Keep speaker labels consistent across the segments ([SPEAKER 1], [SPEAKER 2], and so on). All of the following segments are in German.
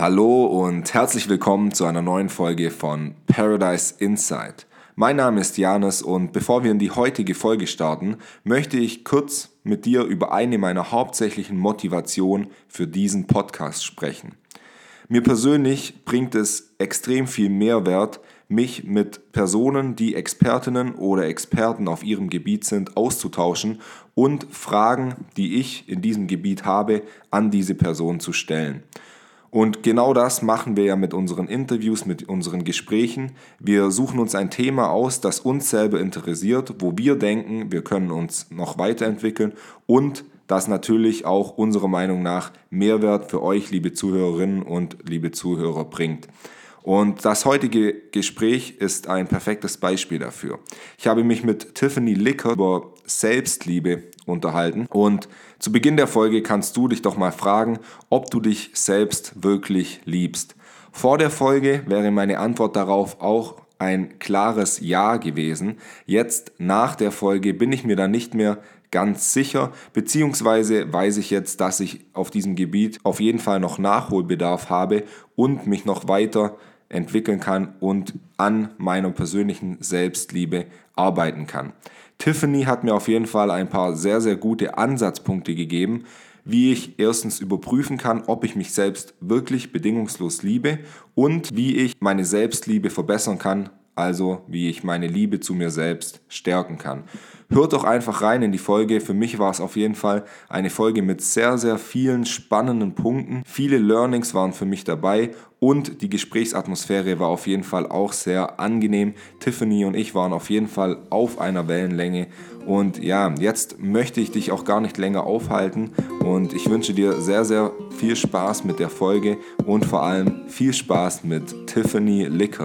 [SPEAKER 1] Hallo und herzlich willkommen zu einer neuen Folge von Paradise Insight. Mein Name ist Janis und bevor wir in die heutige Folge starten, möchte ich kurz mit dir über eine meiner hauptsächlichen Motivationen für diesen Podcast sprechen. Mir persönlich bringt es extrem viel Mehrwert, mich mit Personen, die Expertinnen oder Experten auf ihrem Gebiet sind, auszutauschen und Fragen, die ich in diesem Gebiet habe, an diese Person zu stellen. Und genau das machen wir ja mit unseren Interviews, mit unseren Gesprächen. Wir suchen uns ein Thema aus, das uns selber interessiert, wo wir denken, wir können uns noch weiterentwickeln und das natürlich auch unserer Meinung nach Mehrwert für euch, liebe Zuhörerinnen und liebe Zuhörer, bringt. Und das heutige Gespräch ist ein perfektes Beispiel dafür. Ich habe mich mit Tiffany Licker über Selbstliebe unterhalten und zu Beginn der Folge kannst du dich doch mal fragen, ob du dich selbst wirklich liebst. Vor der Folge wäre meine Antwort darauf auch ein klares Ja gewesen. Jetzt nach der Folge bin ich mir da nicht mehr ganz sicher, beziehungsweise weiß ich jetzt, dass ich auf diesem Gebiet auf jeden Fall noch Nachholbedarf habe und mich noch weiter entwickeln kann und an meiner persönlichen Selbstliebe arbeiten kann. Tiffany hat mir auf jeden Fall ein paar sehr, sehr gute Ansatzpunkte gegeben, wie ich erstens überprüfen kann, ob ich mich selbst wirklich bedingungslos liebe und wie ich meine Selbstliebe verbessern kann, also wie ich meine Liebe zu mir selbst stärken kann. Hört doch einfach rein in die Folge. Für mich war es auf jeden Fall eine Folge mit sehr, sehr vielen spannenden Punkten. Viele Learnings waren für mich dabei und die Gesprächsatmosphäre war auf jeden Fall auch sehr angenehm. Tiffany und ich waren auf jeden Fall auf einer Wellenlänge. Und ja, jetzt möchte ich dich auch gar nicht länger aufhalten und ich wünsche dir sehr, sehr viel Spaß mit der Folge und vor allem viel Spaß mit Tiffany Licker.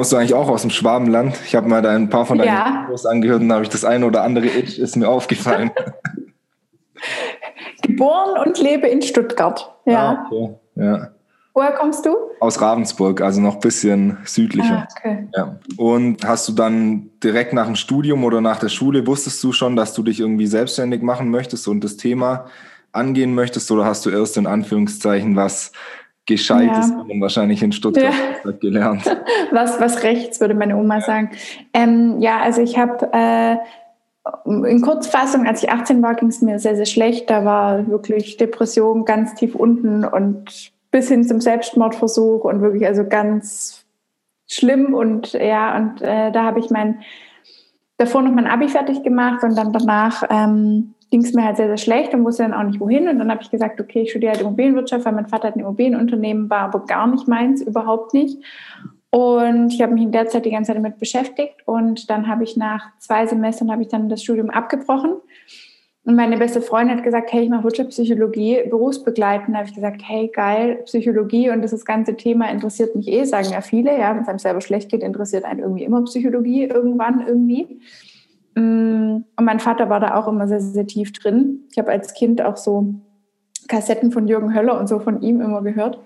[SPEAKER 1] Kommst du eigentlich auch aus dem Schwabenland? Ich habe mal da ein paar von deinen ja. Videos angehört und da habe ich das eine oder andere Itch ist mir aufgefallen.
[SPEAKER 2] Geboren und lebe in Stuttgart. Ja. Ah, okay. ja. Woher kommst du?
[SPEAKER 1] Aus Ravensburg, also noch ein bisschen südlicher. Ah, okay. ja. Und hast du dann direkt nach dem Studium oder nach der Schule, wusstest du schon, dass du dich irgendwie selbstständig machen möchtest und das Thema angehen möchtest oder hast du erst in Anführungszeichen was Gescheites, ja. man wahrscheinlich in Stuttgart ja. gelernt.
[SPEAKER 2] Was, was rechts, würde meine Oma sagen. Ähm, ja, also ich habe äh, in Kurzfassung, als ich 18 war, ging es mir sehr, sehr schlecht. Da war wirklich Depression ganz tief unten und bis hin zum Selbstmordversuch und wirklich also ganz schlimm. Und ja, und äh, da habe ich mein davor noch mein Abi fertig gemacht und dann danach ähm, ging es mir halt sehr, sehr schlecht und wusste dann auch nicht wohin. Und dann habe ich gesagt, okay, ich studiere halt Immobilienwirtschaft, weil mein Vater hat ein Immobilienunternehmen, war aber gar nicht meins, überhaupt nicht. Und ich habe mich in der Zeit die ganze Zeit damit beschäftigt. Und dann habe ich nach zwei Semestern habe ich dann das Studium abgebrochen. Und meine beste Freundin hat gesagt, hey, ich mache Wirtschaftspsychologie, berufsbegleitend. Da habe ich gesagt, hey, geil, Psychologie und das ganze Thema interessiert mich eh, sagen ja viele. Ja, wenn es einem selber schlecht geht, interessiert einen irgendwie immer Psychologie irgendwann irgendwie. Mm, und mein Vater war da auch immer sehr, sehr tief drin. Ich habe als Kind auch so Kassetten von Jürgen Höller und so von ihm immer gehört,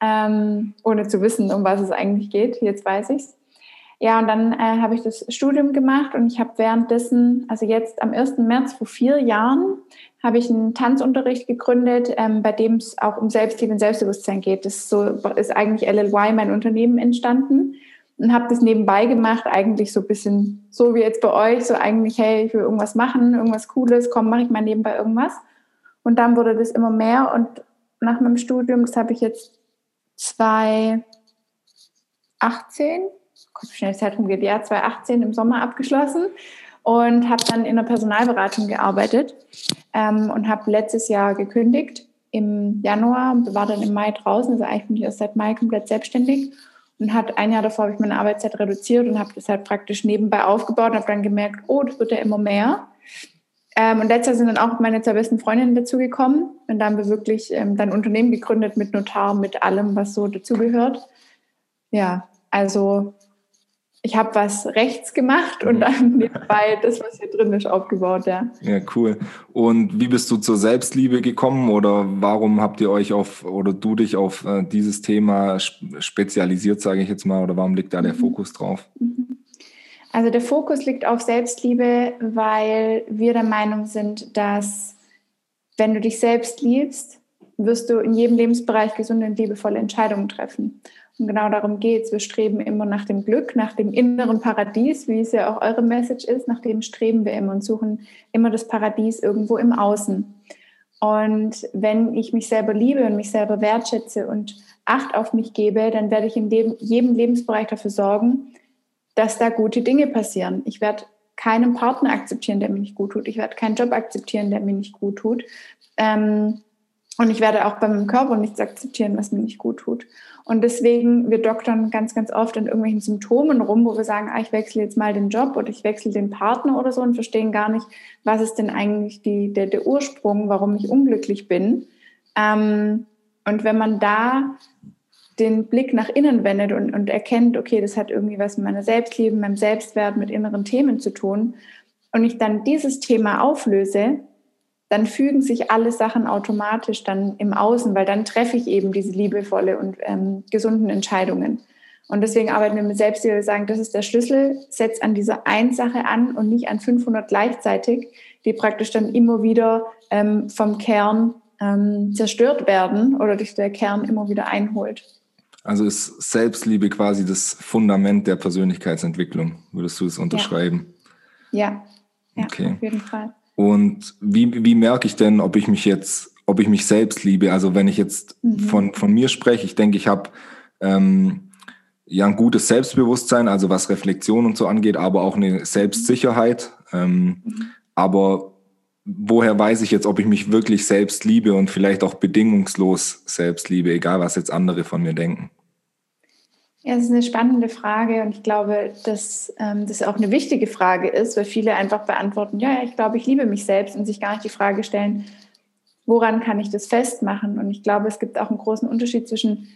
[SPEAKER 2] ähm, ohne zu wissen, um was es eigentlich geht. Jetzt weiß ich es. Ja, und dann äh, habe ich das Studium gemacht und ich habe währenddessen, also jetzt am 1. März vor vier Jahren, habe ich einen Tanzunterricht gegründet, ähm, bei dem es auch um Selbstliebe und Selbstbewusstsein geht. Das ist, so, ist eigentlich LLY, mein Unternehmen, entstanden und habe das nebenbei gemacht, eigentlich so ein bisschen so wie jetzt bei euch, so eigentlich, hey, ich will irgendwas machen, irgendwas Cooles, komm, mache ich mal nebenbei irgendwas. Und dann wurde das immer mehr und nach meinem Studium, das habe ich jetzt 2018, Gott, schnell Zeit rumgeht, ja, 2018 im Sommer abgeschlossen und habe dann in der Personalberatung gearbeitet ähm, und habe letztes Jahr gekündigt im Januar, war dann im Mai draußen, also eigentlich bin ich erst seit Mai komplett selbstständig und hat ein Jahr davor habe ich meine Arbeitszeit reduziert und habe das halt praktisch nebenbei aufgebaut und habe dann gemerkt, oh, das wird ja immer mehr. Ähm, und letztes Jahr sind dann auch meine zwei besten Freundinnen dazugekommen und da haben wir wirklich ähm, dann Unternehmen gegründet mit Notar, mit allem, was so dazugehört. Ja, also ich habe was rechts gemacht und mhm. dann nebenbei das, was hier drin ist, aufgebaut, ja.
[SPEAKER 1] Ja, cool. Und wie bist du zur Selbstliebe gekommen oder warum habt ihr euch auf oder du dich auf äh, dieses Thema spezialisiert, sage ich jetzt mal, oder warum liegt da der mhm. Fokus drauf? Mhm.
[SPEAKER 2] Also der Fokus liegt auf Selbstliebe, weil wir der Meinung sind, dass wenn du dich selbst liebst, wirst du in jedem Lebensbereich gesunde und liebevolle Entscheidungen treffen. Und genau darum geht es. Wir streben immer nach dem Glück, nach dem inneren Paradies, wie es ja auch eure Message ist. Nach dem streben wir immer und suchen immer das Paradies irgendwo im Außen. Und wenn ich mich selber liebe und mich selber wertschätze und Acht auf mich gebe, dann werde ich in jedem Lebensbereich dafür sorgen, dass da gute Dinge passieren. Ich werde keinen Partner akzeptieren, der mir nicht gut tut. Ich werde keinen Job akzeptieren, der mir nicht gut tut. Ähm, und ich werde auch bei meinem Körper nichts akzeptieren, was mir nicht gut tut. Und deswegen, wir doktern ganz, ganz oft an irgendwelchen Symptomen rum, wo wir sagen, ah, ich wechsle jetzt mal den Job oder ich wechsle den Partner oder so und verstehen gar nicht, was ist denn eigentlich die, der, der Ursprung, warum ich unglücklich bin. Ähm, und wenn man da den Blick nach innen wendet und, und erkennt, okay, das hat irgendwie was mit meiner Selbstliebe, meinem Selbstwert, mit inneren Themen zu tun, und ich dann dieses Thema auflöse, dann fügen sich alle Sachen automatisch dann im Außen, weil dann treffe ich eben diese liebevolle und ähm, gesunden Entscheidungen. Und deswegen arbeiten wir mit Selbstliebe, wir sagen, das ist der Schlüssel, setz an dieser einen Sache an und nicht an 500 gleichzeitig, die praktisch dann immer wieder ähm, vom Kern ähm, zerstört werden oder dich der Kern immer wieder einholt.
[SPEAKER 1] Also ist Selbstliebe quasi das Fundament der Persönlichkeitsentwicklung, würdest du es unterschreiben?
[SPEAKER 2] Ja, ja, ja okay. auf jeden Fall.
[SPEAKER 1] Und wie, wie merke ich denn, ob ich mich jetzt, ob ich mich selbst liebe? Also wenn ich jetzt mhm. von, von mir spreche, ich denke, ich habe ähm, ja ein gutes Selbstbewusstsein, also was Reflexion und so angeht, aber auch eine Selbstsicherheit. Ähm, mhm. Aber woher weiß ich jetzt, ob ich mich wirklich selbst liebe und vielleicht auch bedingungslos selbst liebe, egal was jetzt andere von mir denken?
[SPEAKER 2] Ja, das ist eine spannende Frage und ich glaube, dass ähm, das auch eine wichtige Frage ist, weil viele einfach beantworten, ja, ich glaube, ich liebe mich selbst und sich gar nicht die Frage stellen, woran kann ich das festmachen? Und ich glaube, es gibt auch einen großen Unterschied zwischen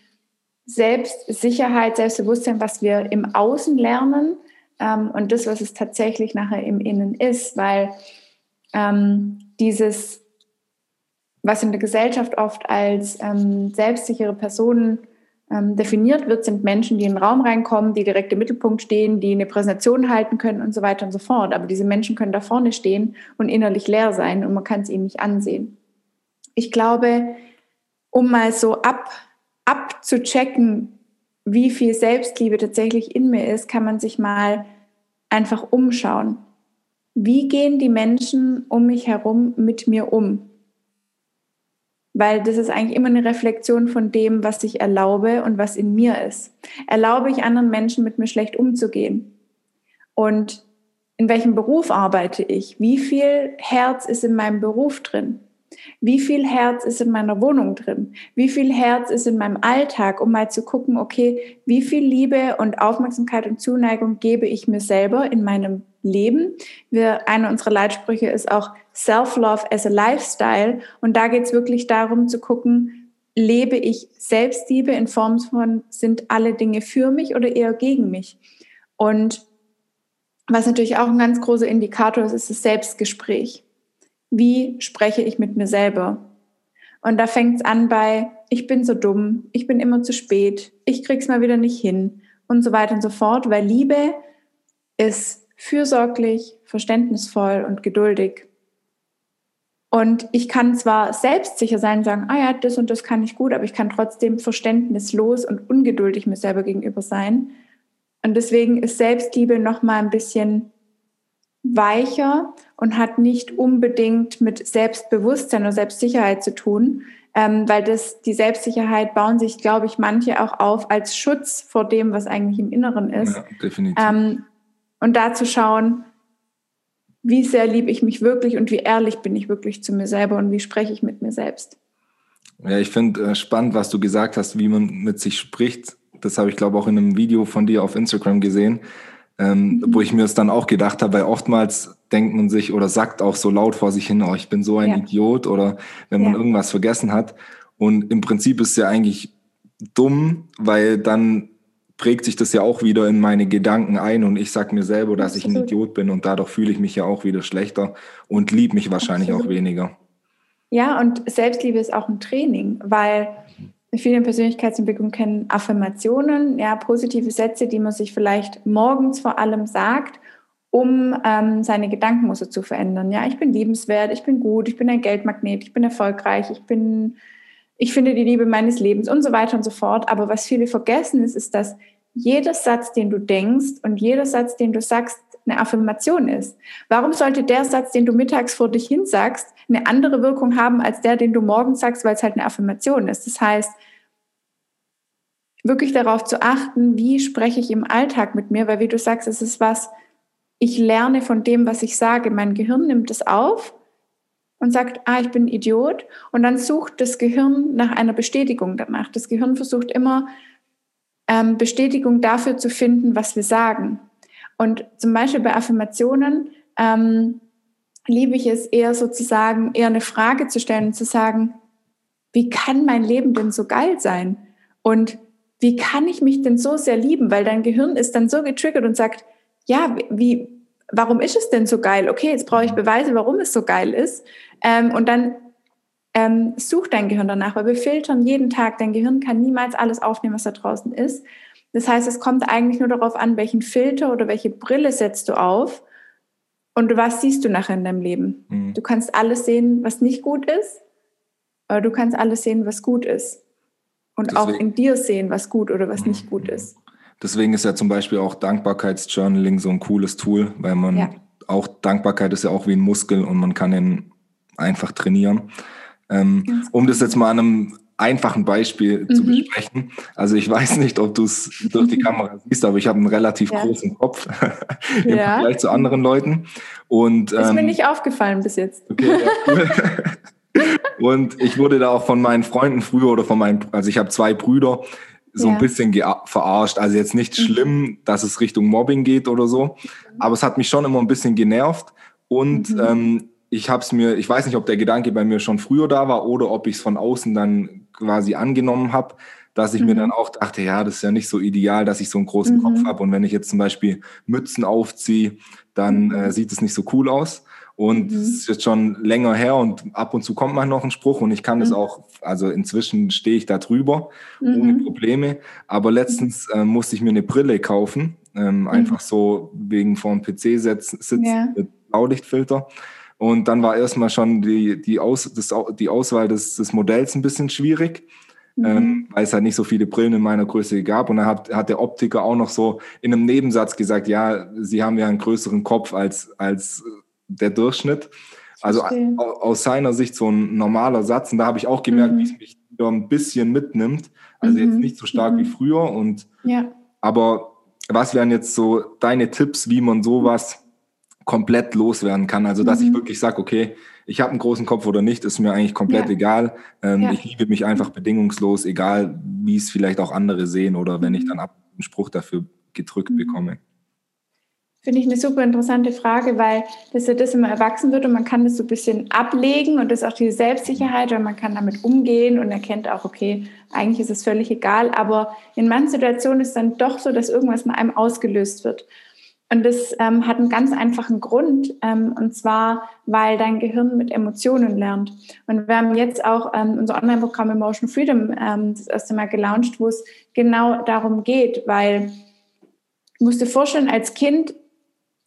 [SPEAKER 2] Selbstsicherheit, Selbstbewusstsein, was wir im Außen lernen ähm, und das, was es tatsächlich nachher im Innen ist, weil ähm, dieses, was in der Gesellschaft oft als ähm, selbstsichere Personen ähm, definiert wird, sind Menschen, die in den Raum reinkommen, die direkt im Mittelpunkt stehen, die eine Präsentation halten können und so weiter und so fort. Aber diese Menschen können da vorne stehen und innerlich leer sein und man kann es ihnen nicht ansehen. Ich glaube, um mal so ab, abzuchecken, wie viel Selbstliebe tatsächlich in mir ist, kann man sich mal einfach umschauen. Wie gehen die Menschen um mich herum mit mir um? Weil das ist eigentlich immer eine Reflexion von dem, was ich erlaube und was in mir ist. Erlaube ich anderen Menschen, mit mir schlecht umzugehen? Und in welchem Beruf arbeite ich? Wie viel Herz ist in meinem Beruf drin? Wie viel Herz ist in meiner Wohnung drin? Wie viel Herz ist in meinem Alltag, um mal zu gucken, okay, wie viel Liebe und Aufmerksamkeit und Zuneigung gebe ich mir selber in meinem Leben? Wir, eine unserer Leitsprüche ist auch Self-Love as a Lifestyle. Und da geht es wirklich darum zu gucken, lebe ich Selbstliebe in Form von, sind alle Dinge für mich oder eher gegen mich? Und was natürlich auch ein ganz großer Indikator ist, ist das Selbstgespräch wie spreche ich mit mir selber? Und da fängt es an bei, ich bin so dumm, ich bin immer zu spät, ich krieg's mal wieder nicht hin und so weiter und so fort, weil Liebe ist fürsorglich, verständnisvoll und geduldig. Und ich kann zwar selbstsicher sein und sagen, ah ja, das und das kann ich gut, aber ich kann trotzdem verständnislos und ungeduldig mir selber gegenüber sein. Und deswegen ist Selbstliebe noch mal ein bisschen weicher und hat nicht unbedingt mit Selbstbewusstsein oder Selbstsicherheit zu tun, ähm, weil das die Selbstsicherheit bauen sich, glaube ich, manche auch auf als Schutz vor dem, was eigentlich im Inneren ist. Ja, definitiv. Ähm, und da zu schauen, wie sehr liebe ich mich wirklich und wie ehrlich bin ich wirklich zu mir selber und wie spreche ich mit mir selbst.
[SPEAKER 1] Ja, ich finde äh, spannend, was du gesagt hast, wie man mit sich spricht. Das habe ich, glaube ich, auch in einem Video von dir auf Instagram gesehen ähm, mhm. wo ich mir es dann auch gedacht habe, weil oftmals denkt man sich oder sagt auch so laut vor sich hin, oh, ich bin so ein ja. Idiot oder wenn man ja. irgendwas vergessen hat. Und im Prinzip ist es ja eigentlich dumm, weil dann prägt sich das ja auch wieder in meine Gedanken ein und ich sage mir selber, dass Absolut. ich ein Idiot bin und dadurch fühle ich mich ja auch wieder schlechter und liebe mich wahrscheinlich Absolut. auch weniger.
[SPEAKER 2] Ja, und Selbstliebe ist auch ein Training, weil viele in Persönlichkeitsentwicklung kennen Affirmationen, ja, positive Sätze, die man sich vielleicht morgens vor allem sagt, um ähm, seine Gedankenmuster zu verändern. Ja, ich bin liebenswert, ich bin gut, ich bin ein Geldmagnet, ich bin erfolgreich, ich bin ich finde die Liebe meines Lebens und so weiter und so fort. Aber was viele vergessen ist, ist, dass jeder Satz, den du denkst und jeder Satz, den du sagst, eine Affirmation ist. Warum sollte der Satz, den du mittags vor dich hin sagst, eine andere Wirkung haben als der, den du morgens sagst, weil es halt eine Affirmation ist? Das heißt, wirklich darauf zu achten, wie spreche ich im Alltag mit mir, weil wie du sagst, es ist was, ich lerne von dem, was ich sage. Mein Gehirn nimmt es auf und sagt, ah, ich bin ein Idiot. Und dann sucht das Gehirn nach einer Bestätigung danach. Das Gehirn versucht immer, ähm, Bestätigung dafür zu finden, was wir sagen. Und zum Beispiel bei Affirmationen ähm, liebe ich es eher sozusagen, eher eine Frage zu stellen und zu sagen, wie kann mein Leben denn so geil sein? Und wie kann ich mich denn so sehr lieben? Weil dein Gehirn ist dann so getriggert und sagt, ja, wie, warum ist es denn so geil? Okay, jetzt brauche ich Beweise, warum es so geil ist. Ähm, und dann ähm, sucht dein Gehirn danach, weil wir filtern jeden Tag. Dein Gehirn kann niemals alles aufnehmen, was da draußen ist. Das heißt, es kommt eigentlich nur darauf an, welchen Filter oder welche Brille setzt du auf und was siehst du nachher in deinem Leben. Mhm. Du kannst alles sehen, was nicht gut ist, aber du kannst alles sehen, was gut ist. Und Deswegen. auch in dir sehen, was gut oder was mhm. nicht gut ist.
[SPEAKER 1] Deswegen ist ja zum Beispiel auch Dankbarkeitsjournaling so ein cooles Tool, weil man ja. auch Dankbarkeit ist ja auch wie ein Muskel und man kann ihn einfach trainieren. Ähm, um das jetzt mal an einem einfachen Beispiel mhm. zu besprechen. Also ich weiß nicht, ob du es durch die Kamera siehst, aber ich habe einen relativ ja. großen Kopf im ja. Vergleich zu anderen Leuten. Und,
[SPEAKER 2] ist mir ähm, nicht aufgefallen bis jetzt. Okay, ja, cool.
[SPEAKER 1] und ich wurde da auch von meinen Freunden früher oder von meinen, also ich habe zwei Brüder, so ja. ein bisschen verarscht. Also jetzt nicht mhm. schlimm, dass es Richtung Mobbing geht oder so, mhm. aber es hat mich schon immer ein bisschen genervt. Und mhm. ähm, ich habe es mir, ich weiß nicht, ob der Gedanke bei mir schon früher da war oder ob ich es von außen dann quasi angenommen habe, dass ich mhm. mir dann auch dachte, ja, das ist ja nicht so ideal, dass ich so einen großen mhm. Kopf habe. Und wenn ich jetzt zum Beispiel Mützen aufziehe, dann mhm. äh, sieht es nicht so cool aus. Und es mhm. ist jetzt schon länger her und ab und zu kommt mal noch ein Spruch und ich kann das mhm. auch, also inzwischen stehe ich da drüber, ohne Probleme. Aber letztens äh, musste ich mir eine Brille kaufen, ähm, einfach so wegen vor dem PC sitzen ja. mit Blaulichtfilter. Und dann war erstmal schon die, die, Aus, das, die Auswahl des, des Modells ein bisschen schwierig, mhm. ähm, weil es halt nicht so viele Brillen in meiner Größe gab. Und dann hat, hat der Optiker auch noch so in einem Nebensatz gesagt, ja, Sie haben ja einen größeren Kopf als, als der Durchschnitt. Also aus seiner Sicht so ein normaler Satz. Und da habe ich auch gemerkt, mhm. wie es mich wieder ein bisschen mitnimmt. Also mhm. jetzt nicht so stark wie mhm. früher. Und ja. aber was wären jetzt so deine Tipps, wie man sowas komplett loswerden kann. Also dass mhm. ich wirklich sage, okay, ich habe einen großen Kopf oder nicht, ist mir eigentlich komplett ja. egal. Ähm, ja. Ich liebe mich einfach bedingungslos, egal wie es vielleicht auch andere sehen oder wenn ich mhm. dann ab einen Spruch dafür gedrückt mhm. bekomme.
[SPEAKER 2] Finde ich eine super interessante Frage, weil das ja das immer erwachsen wird und man kann das so ein bisschen ablegen und das ist auch die Selbstsicherheit, weil man kann damit umgehen und erkennt auch, okay, eigentlich ist es völlig egal, aber in manchen Situationen ist es dann doch so, dass irgendwas in einem ausgelöst wird. Und das ähm, hat einen ganz einfachen Grund, ähm, und zwar, weil dein Gehirn mit Emotionen lernt. Und wir haben jetzt auch ähm, unser Online-Programm Emotion Freedom ähm, das erste Mal gelauncht, wo es genau darum geht, weil du musst dir vorstellen, als Kind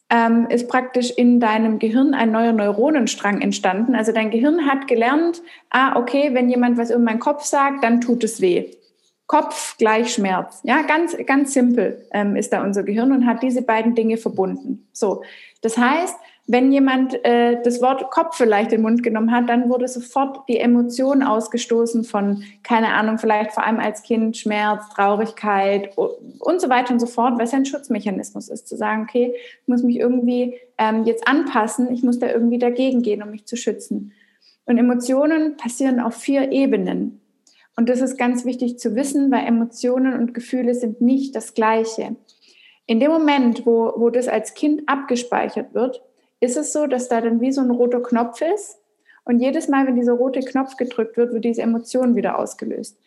[SPEAKER 2] ähm, ist praktisch in deinem Gehirn ein neuer Neuronenstrang entstanden. Also dein Gehirn hat gelernt, ah, okay, wenn jemand was über meinen Kopf sagt, dann tut es weh. Kopf gleich Schmerz. Ja, ganz, ganz simpel ähm, ist da unser Gehirn und hat diese beiden Dinge verbunden. So, das heißt, wenn jemand äh, das Wort Kopf vielleicht in den Mund genommen hat, dann wurde sofort die Emotion ausgestoßen von, keine Ahnung, vielleicht vor allem als Kind Schmerz, Traurigkeit und so weiter und so fort, weil es ein Schutzmechanismus ist, zu sagen, okay, ich muss mich irgendwie ähm, jetzt anpassen, ich muss da irgendwie dagegen gehen, um mich zu schützen. Und Emotionen passieren auf vier Ebenen. Und das ist ganz wichtig zu wissen, weil Emotionen und Gefühle sind nicht das Gleiche. In dem Moment, wo, wo das als Kind abgespeichert wird, ist es so, dass da dann wie so ein roter Knopf ist. Und jedes Mal, wenn dieser rote Knopf gedrückt wird, wird diese Emotion wieder ausgelöst.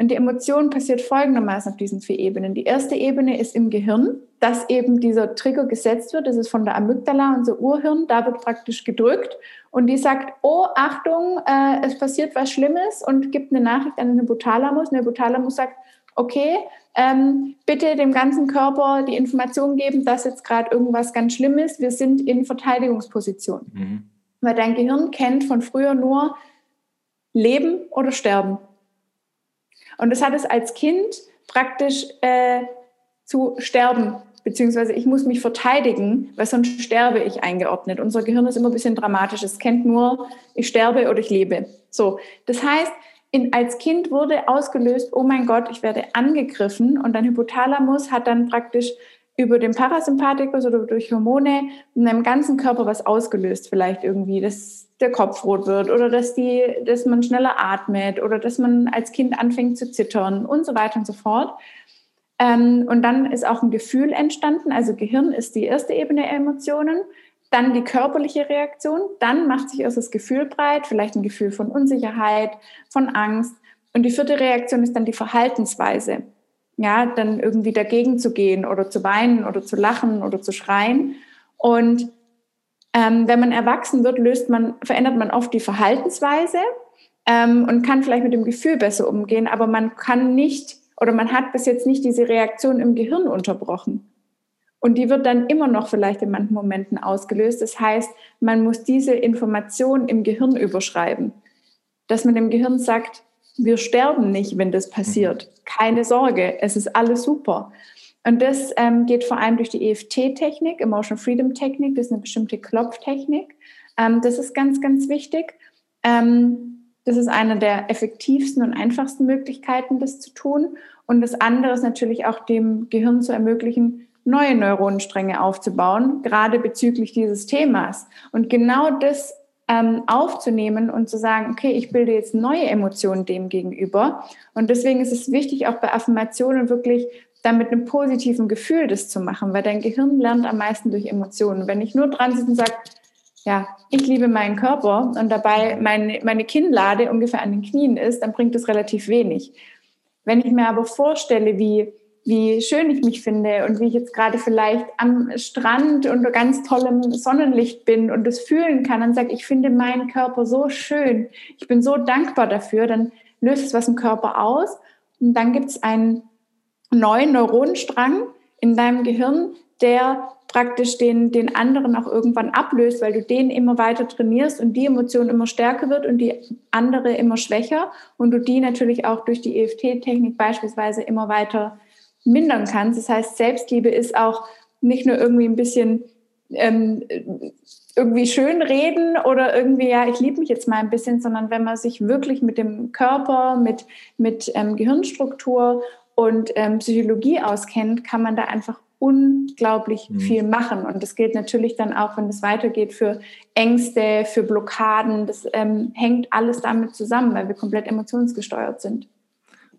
[SPEAKER 2] Und die Emotion passiert folgendermaßen auf diesen vier Ebenen. Die erste Ebene ist im Gehirn, dass eben dieser Trigger gesetzt wird. Das ist von der Amygdala, unser Urhirn. Da wird praktisch gedrückt und die sagt, oh, Achtung, äh, es passiert was Schlimmes und gibt eine Nachricht an den Hypothalamus. Und der Hypothalamus sagt, okay, ähm, bitte dem ganzen Körper die Information geben, dass jetzt gerade irgendwas ganz Schlimmes ist. Wir sind in Verteidigungsposition. Mhm. Weil dein Gehirn kennt von früher nur Leben oder Sterben. Und das hat es als Kind praktisch äh, zu sterben, beziehungsweise ich muss mich verteidigen, weil sonst sterbe ich eingeordnet. Unser Gehirn ist immer ein bisschen dramatisch. Es kennt nur, ich sterbe oder ich lebe. So, das heißt, in, als Kind wurde ausgelöst, oh mein Gott, ich werde angegriffen und dein Hypothalamus hat dann praktisch über den Parasympathikus oder durch Hormone in deinem ganzen Körper was ausgelöst, vielleicht irgendwie, dass der Kopf rot wird oder dass, die, dass man schneller atmet oder dass man als Kind anfängt zu zittern und so weiter und so fort. Ähm, und dann ist auch ein Gefühl entstanden, also Gehirn ist die erste Ebene der Emotionen, dann die körperliche Reaktion, dann macht sich erst das Gefühl breit, vielleicht ein Gefühl von Unsicherheit, von Angst. Und die vierte Reaktion ist dann die Verhaltensweise ja, dann irgendwie dagegen zu gehen oder zu weinen oder zu lachen oder zu schreien. Und ähm, wenn man erwachsen wird, löst man, verändert man oft die Verhaltensweise ähm, und kann vielleicht mit dem Gefühl besser umgehen, aber man kann nicht oder man hat bis jetzt nicht diese Reaktion im Gehirn unterbrochen. Und die wird dann immer noch vielleicht in manchen Momenten ausgelöst. Das heißt, man muss diese Information im Gehirn überschreiben, dass man dem Gehirn sagt, wir sterben nicht, wenn das passiert. Mhm. Keine Sorge, es ist alles super. Und das ähm, geht vor allem durch die EFT-Technik, Emotional Freedom Technik, das ist eine bestimmte Klopftechnik. Ähm, das ist ganz, ganz wichtig. Ähm, das ist eine der effektivsten und einfachsten Möglichkeiten, das zu tun. Und das andere ist natürlich auch dem Gehirn zu ermöglichen, neue Neuronenstränge aufzubauen, gerade bezüglich dieses Themas. Und genau das ähm, aufzunehmen und zu sagen, okay, ich bilde jetzt neue Emotionen dem gegenüber. Und deswegen ist es wichtig, auch bei Affirmationen wirklich dann mit einem positiven Gefühl das zu machen, weil dein Gehirn lernt am meisten durch Emotionen. Wenn ich nur dran sitze und sage, ja, ich liebe meinen Körper und dabei meine, meine Kinnlade ungefähr an den Knien ist, dann bringt das relativ wenig. Wenn ich mir aber vorstelle, wie wie schön ich mich finde und wie ich jetzt gerade vielleicht am Strand unter ganz tollem Sonnenlicht bin und das fühlen kann und sage, ich finde meinen Körper so schön, ich bin so dankbar dafür, dann löst es was im Körper aus und dann gibt es einen neuen Neuronenstrang in deinem Gehirn, der praktisch den, den anderen auch irgendwann ablöst, weil du den immer weiter trainierst und die Emotion immer stärker wird und die andere immer schwächer und du die natürlich auch durch die EFT-Technik beispielsweise immer weiter mindern kannst. Das heißt, Selbstliebe ist auch nicht nur irgendwie ein bisschen ähm, irgendwie schön reden oder irgendwie, ja, ich liebe mich jetzt mal ein bisschen, sondern wenn man sich wirklich mit dem Körper, mit, mit ähm, Gehirnstruktur und ähm, Psychologie auskennt, kann man da einfach unglaublich mhm. viel machen. Und das gilt natürlich dann auch, wenn es weitergeht, für Ängste, für Blockaden. Das ähm, hängt alles damit zusammen, weil wir komplett emotionsgesteuert sind.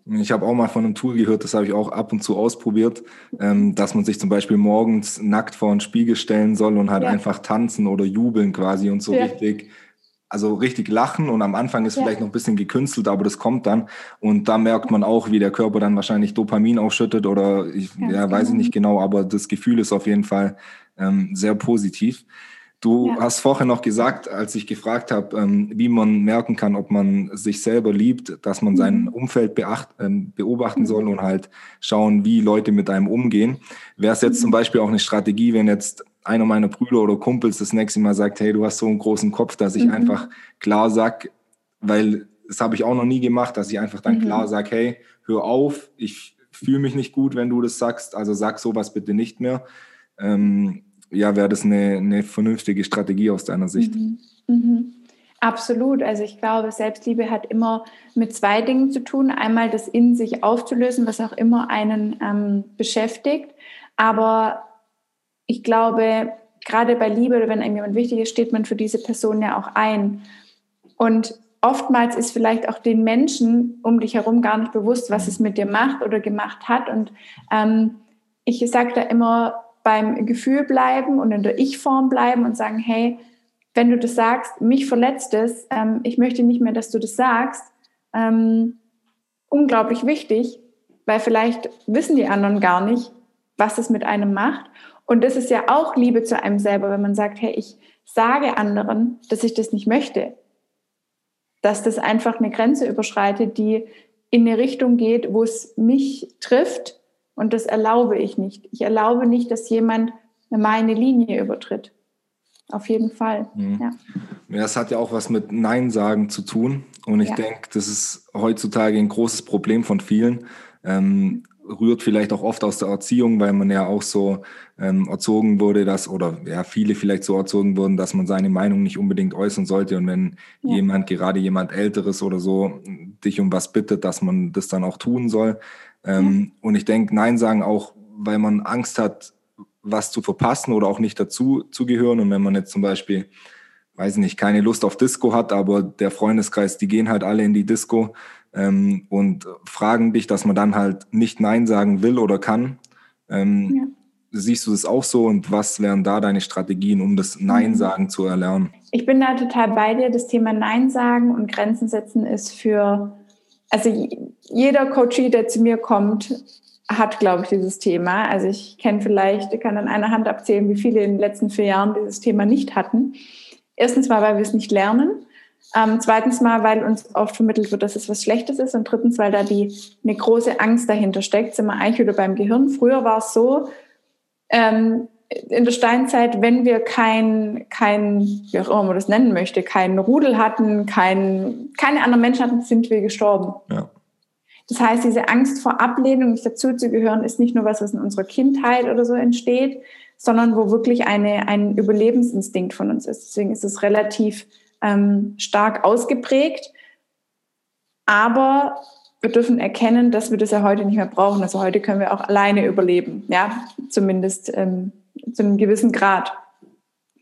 [SPEAKER 1] Ich habe auch mal von einem Tool gehört, das habe ich auch ab und zu ausprobiert, ähm, dass man sich zum Beispiel morgens nackt vor einen Spiegel stellen soll und halt ja. einfach tanzen oder jubeln quasi und so ja. richtig, also richtig lachen und am Anfang ist ja. vielleicht noch ein bisschen gekünstelt, aber das kommt dann und da merkt man auch, wie der Körper dann wahrscheinlich Dopamin ausschüttet oder ich ja, weiß ich nicht genau, aber das Gefühl ist auf jeden Fall ähm, sehr positiv. Du ja. hast vorher noch gesagt, als ich gefragt habe, ähm, wie man merken kann, ob man sich selber liebt, dass man sein mhm. Umfeld beacht, äh, beobachten mhm. soll und halt schauen, wie Leute mit einem umgehen. Wäre es jetzt mhm. zum Beispiel auch eine Strategie, wenn jetzt einer meiner Brüder oder Kumpels das nächste Mal sagt, hey, du hast so einen großen Kopf, dass ich mhm. einfach klar sag, weil das habe ich auch noch nie gemacht, dass ich einfach dann mhm. klar sage, hey, hör auf, ich fühle mich nicht gut, wenn du das sagst, also sag sowas bitte nicht mehr. Ähm, ja, wäre das eine, eine vernünftige Strategie aus deiner Sicht? Mhm.
[SPEAKER 2] Mhm. Absolut. Also ich glaube, Selbstliebe hat immer mit zwei Dingen zu tun. Einmal das in sich aufzulösen, was auch immer einen ähm, beschäftigt. Aber ich glaube, gerade bei Liebe oder wenn einem jemand wichtig ist, steht man für diese Person ja auch ein. Und oftmals ist vielleicht auch den Menschen um dich herum gar nicht bewusst, was es mit dir macht oder gemacht hat. Und ähm, ich sage da immer, beim Gefühl bleiben und in der Ich-Form bleiben und sagen, hey, wenn du das sagst, mich verletzt es, ähm, ich möchte nicht mehr, dass du das sagst. Ähm, unglaublich wichtig, weil vielleicht wissen die anderen gar nicht, was es mit einem macht. Und das ist ja auch Liebe zu einem selber, wenn man sagt, hey, ich sage anderen, dass ich das nicht möchte. Dass das einfach eine Grenze überschreitet, die in eine Richtung geht, wo es mich trifft. Und das erlaube ich nicht. Ich erlaube nicht, dass jemand meine Linie übertritt. Auf jeden Fall. Mhm.
[SPEAKER 1] Ja. das hat ja auch was mit Nein sagen zu tun. Und ich ja. denke, das ist heutzutage ein großes Problem von vielen. Ähm, rührt vielleicht auch oft aus der Erziehung, weil man ja auch so ähm, erzogen wurde, dass, oder ja, viele vielleicht so erzogen wurden, dass man seine Meinung nicht unbedingt äußern sollte. Und wenn ja. jemand, gerade jemand Älteres oder so, dich um was bittet, dass man das dann auch tun soll. Ähm, ja. Und ich denke, Nein sagen auch, weil man Angst hat, was zu verpassen oder auch nicht dazu zu gehören. Und wenn man jetzt zum Beispiel, weiß nicht, keine Lust auf Disco hat, aber der Freundeskreis, die gehen halt alle in die Disco ähm, und fragen dich, dass man dann halt nicht Nein sagen will oder kann. Ähm, ja. Siehst du das auch so und was wären da deine Strategien, um das Nein mhm. sagen zu erlernen?
[SPEAKER 2] Ich bin da total bei dir. Das Thema Nein sagen und Grenzen setzen ist für, also jeder Coachie, der zu mir kommt, hat, glaube ich, dieses Thema. Also ich kenne vielleicht, ich kann an einer Hand abzählen, wie viele in den letzten vier Jahren dieses Thema nicht hatten. Erstens mal, weil wir es nicht lernen. Ähm, zweitens mal, weil uns oft vermittelt wird, dass es was Schlechtes ist. Und drittens, weil da die, eine große Angst dahinter steckt. Sind wir eigentlich wieder beim Gehirn. Früher war es so, ähm, in der Steinzeit, wenn wir kein, kein, wie auch immer man das nennen möchte, keinen Rudel hatten, kein, keine anderen Menschen hatten, sind wir gestorben. Ja. Das heißt, diese Angst vor Ablehnung, nicht dazuzugehören, ist nicht nur was, was in unserer Kindheit oder so entsteht, sondern wo wirklich eine, ein Überlebensinstinkt von uns ist. Deswegen ist es relativ ähm, stark ausgeprägt. Aber wir dürfen erkennen, dass wir das ja heute nicht mehr brauchen. Also heute können wir auch alleine überleben, ja, zumindest ähm, zu einem gewissen Grad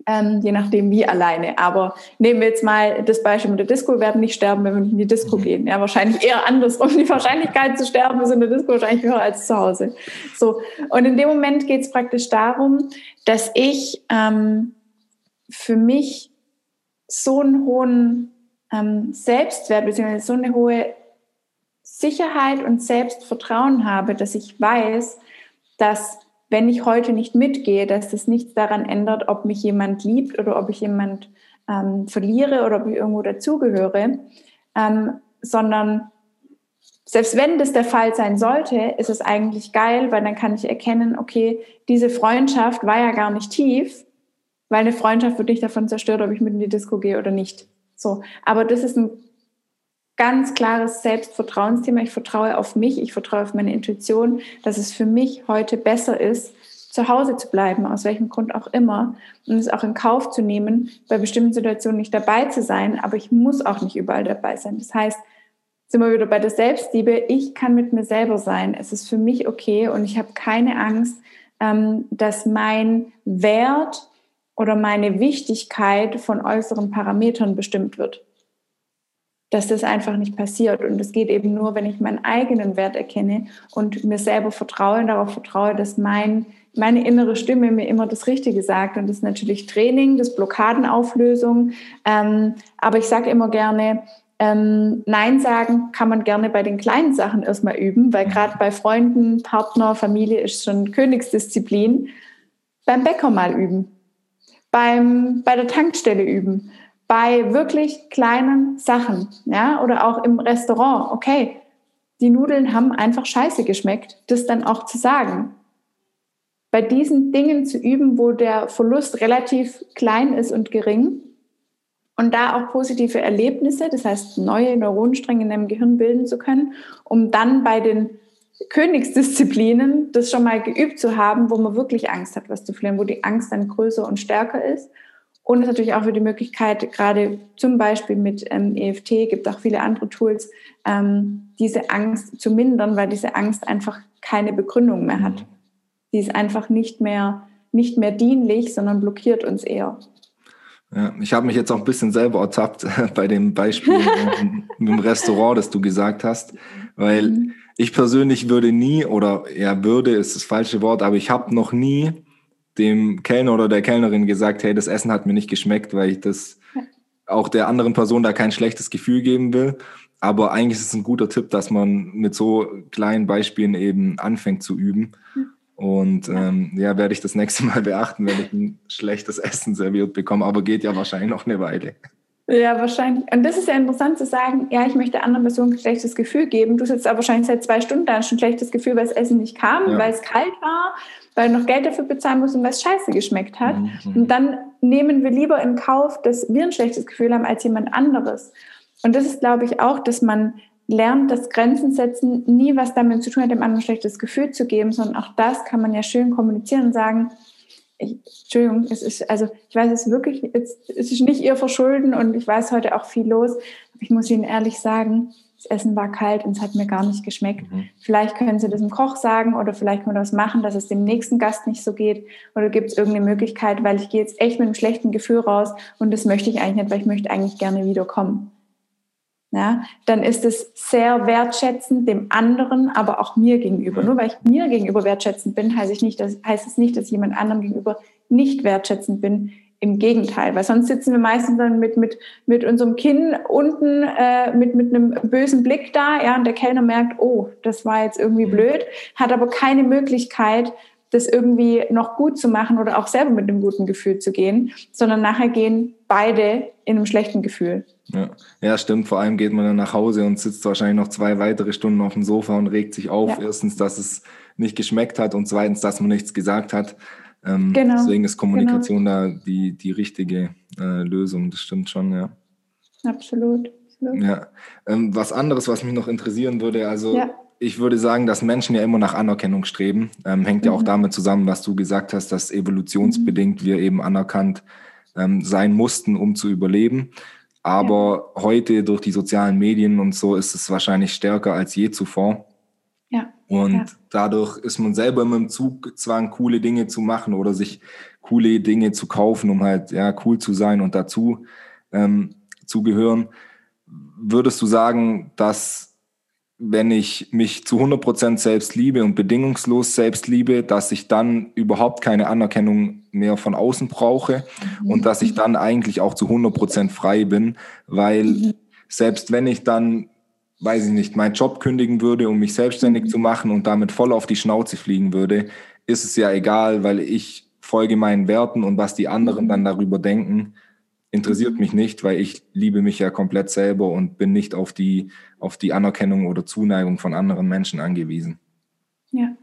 [SPEAKER 2] ähm, je nachdem wie alleine. Aber nehmen wir jetzt mal das Beispiel mit der Disco, wir werden nicht sterben, wenn wir nicht in die Disco mhm. gehen. Ja, wahrscheinlich eher andersrum. Die Wahrscheinlichkeit zu sterben ist in der Disco wahrscheinlich höher als zu Hause. So. Und in dem Moment geht es praktisch darum, dass ich ähm, für mich so einen hohen ähm, Selbstwert bzw. so eine hohe Sicherheit und Selbstvertrauen habe, dass ich weiß, dass wenn ich heute nicht mitgehe, dass das nichts daran ändert, ob mich jemand liebt oder ob ich jemand ähm, verliere oder ob ich irgendwo dazugehöre, ähm, sondern selbst wenn das der Fall sein sollte, ist es eigentlich geil, weil dann kann ich erkennen, okay, diese Freundschaft war ja gar nicht tief, weil eine Freundschaft wird nicht davon zerstört, ob ich mit in die Disco gehe oder nicht. So, aber das ist ein ganz klares Selbstvertrauensthema. Ich vertraue auf mich, ich vertraue auf meine Intuition, dass es für mich heute besser ist, zu Hause zu bleiben, aus welchem Grund auch immer, und es auch in Kauf zu nehmen, bei bestimmten Situationen nicht dabei zu sein, aber ich muss auch nicht überall dabei sein. Das heißt, sind wir wieder bei der Selbstliebe, ich kann mit mir selber sein, es ist für mich okay. Und ich habe keine Angst, ähm, dass mein Wert oder meine Wichtigkeit von äußeren Parametern bestimmt wird dass das einfach nicht passiert. Und es geht eben nur, wenn ich meinen eigenen Wert erkenne und mir selber vertraue und darauf vertraue, dass mein, meine innere Stimme mir immer das Richtige sagt. Und das ist natürlich Training, das Blockadenauflösung. Ähm, aber ich sage immer gerne, ähm, Nein sagen kann man gerne bei den kleinen Sachen erstmal üben, weil gerade bei Freunden, Partner, Familie ist schon Königsdisziplin. Beim Bäcker mal üben, beim, bei der Tankstelle üben, bei wirklich kleinen Sachen, ja, oder auch im Restaurant, okay, die Nudeln haben einfach scheiße geschmeckt, das dann auch zu sagen. Bei diesen Dingen zu üben, wo der Verlust relativ klein ist und gering und da auch positive Erlebnisse, das heißt neue Neuronenstränge in deinem Gehirn bilden zu können, um dann bei den Königsdisziplinen das schon mal geübt zu haben, wo man wirklich Angst hat, was zu verlieren, wo die Angst dann größer und stärker ist und es natürlich auch für die Möglichkeit, gerade zum Beispiel mit ähm, EFT, gibt auch viele andere Tools, ähm, diese Angst zu mindern, weil diese Angst einfach keine Begründung mehr hat. Die ist einfach nicht mehr, nicht mehr dienlich, sondern blockiert uns eher.
[SPEAKER 1] Ja, ich habe mich jetzt auch ein bisschen selber ertappt bei dem Beispiel mit dem Restaurant, das du gesagt hast, weil mhm. ich persönlich würde nie, oder ja, würde ist das falsche Wort, aber ich habe noch nie dem Kellner oder der Kellnerin gesagt, hey, das Essen hat mir nicht geschmeckt, weil ich das auch der anderen Person da kein schlechtes Gefühl geben will. aber eigentlich ist es ein guter Tipp, dass man mit so kleinen Beispielen eben anfängt zu üben. Und ähm, ja, werde ich das nächste Mal beachten, wenn ich ein schlechtes Essen serviert bekomme. Aber geht ja wahrscheinlich noch eine Weile.
[SPEAKER 2] Ja, wahrscheinlich. Und das ist ja interessant zu sagen, ja, ich möchte anderen Personen ein schlechtes Gefühl geben. Du sitzt aber wahrscheinlich seit zwei Stunden da, schon ein schlechtes Gefühl, weil das Essen nicht kam, ja. weil es kalt war, weil du noch Geld dafür bezahlen musst und weil es scheiße geschmeckt hat. Mhm. Und dann nehmen wir lieber in Kauf, dass wir ein schlechtes Gefühl haben als jemand anderes. Und das ist, glaube ich, auch, dass man lernt, dass Grenzen setzen nie was damit zu tun hat, dem anderen ein schlechtes Gefühl zu geben, sondern auch das kann man ja schön kommunizieren und sagen, ich, Entschuldigung, es ist, also ich weiß es wirklich, es, es ist nicht ihr Verschulden und ich weiß heute auch viel los, aber ich muss Ihnen ehrlich sagen, das Essen war kalt und es hat mir gar nicht geschmeckt. Mhm. Vielleicht können Sie das dem Koch sagen oder vielleicht können wir das machen, dass es dem nächsten Gast nicht so geht oder gibt es irgendeine Möglichkeit, weil ich gehe jetzt echt mit einem schlechten Gefühl raus und das möchte ich eigentlich nicht, weil ich möchte eigentlich gerne wiederkommen. Ja, dann ist es sehr wertschätzend dem anderen, aber auch mir gegenüber. Nur weil ich mir gegenüber wertschätzend bin, heißt, ich nicht, dass, heißt es nicht, dass ich jemand anderem gegenüber nicht wertschätzend bin. Im Gegenteil, weil sonst sitzen wir meistens dann mit, mit, mit unserem Kinn unten äh, mit, mit einem bösen Blick da, ja, und der Kellner merkt, oh, das war jetzt irgendwie mhm. blöd, hat aber keine Möglichkeit, das irgendwie noch gut zu machen oder auch selber mit einem guten Gefühl zu gehen, sondern nachher gehen beide in einem schlechten Gefühl.
[SPEAKER 1] Ja. ja, stimmt. Vor allem geht man dann nach Hause und sitzt wahrscheinlich noch zwei weitere Stunden auf dem Sofa und regt sich auf. Ja. Erstens, dass es nicht geschmeckt hat und zweitens, dass man nichts gesagt hat. Ähm, genau. Deswegen ist Kommunikation genau. da die, die richtige äh, Lösung. Das stimmt schon, ja.
[SPEAKER 2] Absolut.
[SPEAKER 1] Absolut. Ja. Ähm, was anderes, was mich noch interessieren würde, also ja. Ich würde sagen, dass Menschen ja immer nach Anerkennung streben. Ähm, hängt ja auch mhm. damit zusammen, was du gesagt hast, dass evolutionsbedingt mhm. wir eben anerkannt ähm, sein mussten, um zu überleben. Aber ja. heute durch die sozialen Medien und so ist es wahrscheinlich stärker als je zuvor. Ja. Und ja. dadurch ist man selber immer im Zugzwang, coole Dinge zu machen oder sich coole Dinge zu kaufen, um halt ja cool zu sein und dazu ähm, zu gehören. Würdest du sagen, dass wenn ich mich zu 100% selbst liebe und bedingungslos selbst liebe, dass ich dann überhaupt keine Anerkennung mehr von außen brauche mhm. und dass ich dann eigentlich auch zu 100% frei bin, weil mhm. selbst wenn ich dann, weiß ich nicht, meinen Job kündigen würde, um mich selbstständig mhm. zu machen und damit voll auf die Schnauze fliegen würde, ist es ja egal, weil ich folge meinen Werten und was die anderen mhm. dann darüber denken, interessiert mich nicht, weil ich liebe mich ja komplett selber und bin nicht auf die, auf die Anerkennung oder Zuneigung von anderen Menschen angewiesen.
[SPEAKER 2] Ja,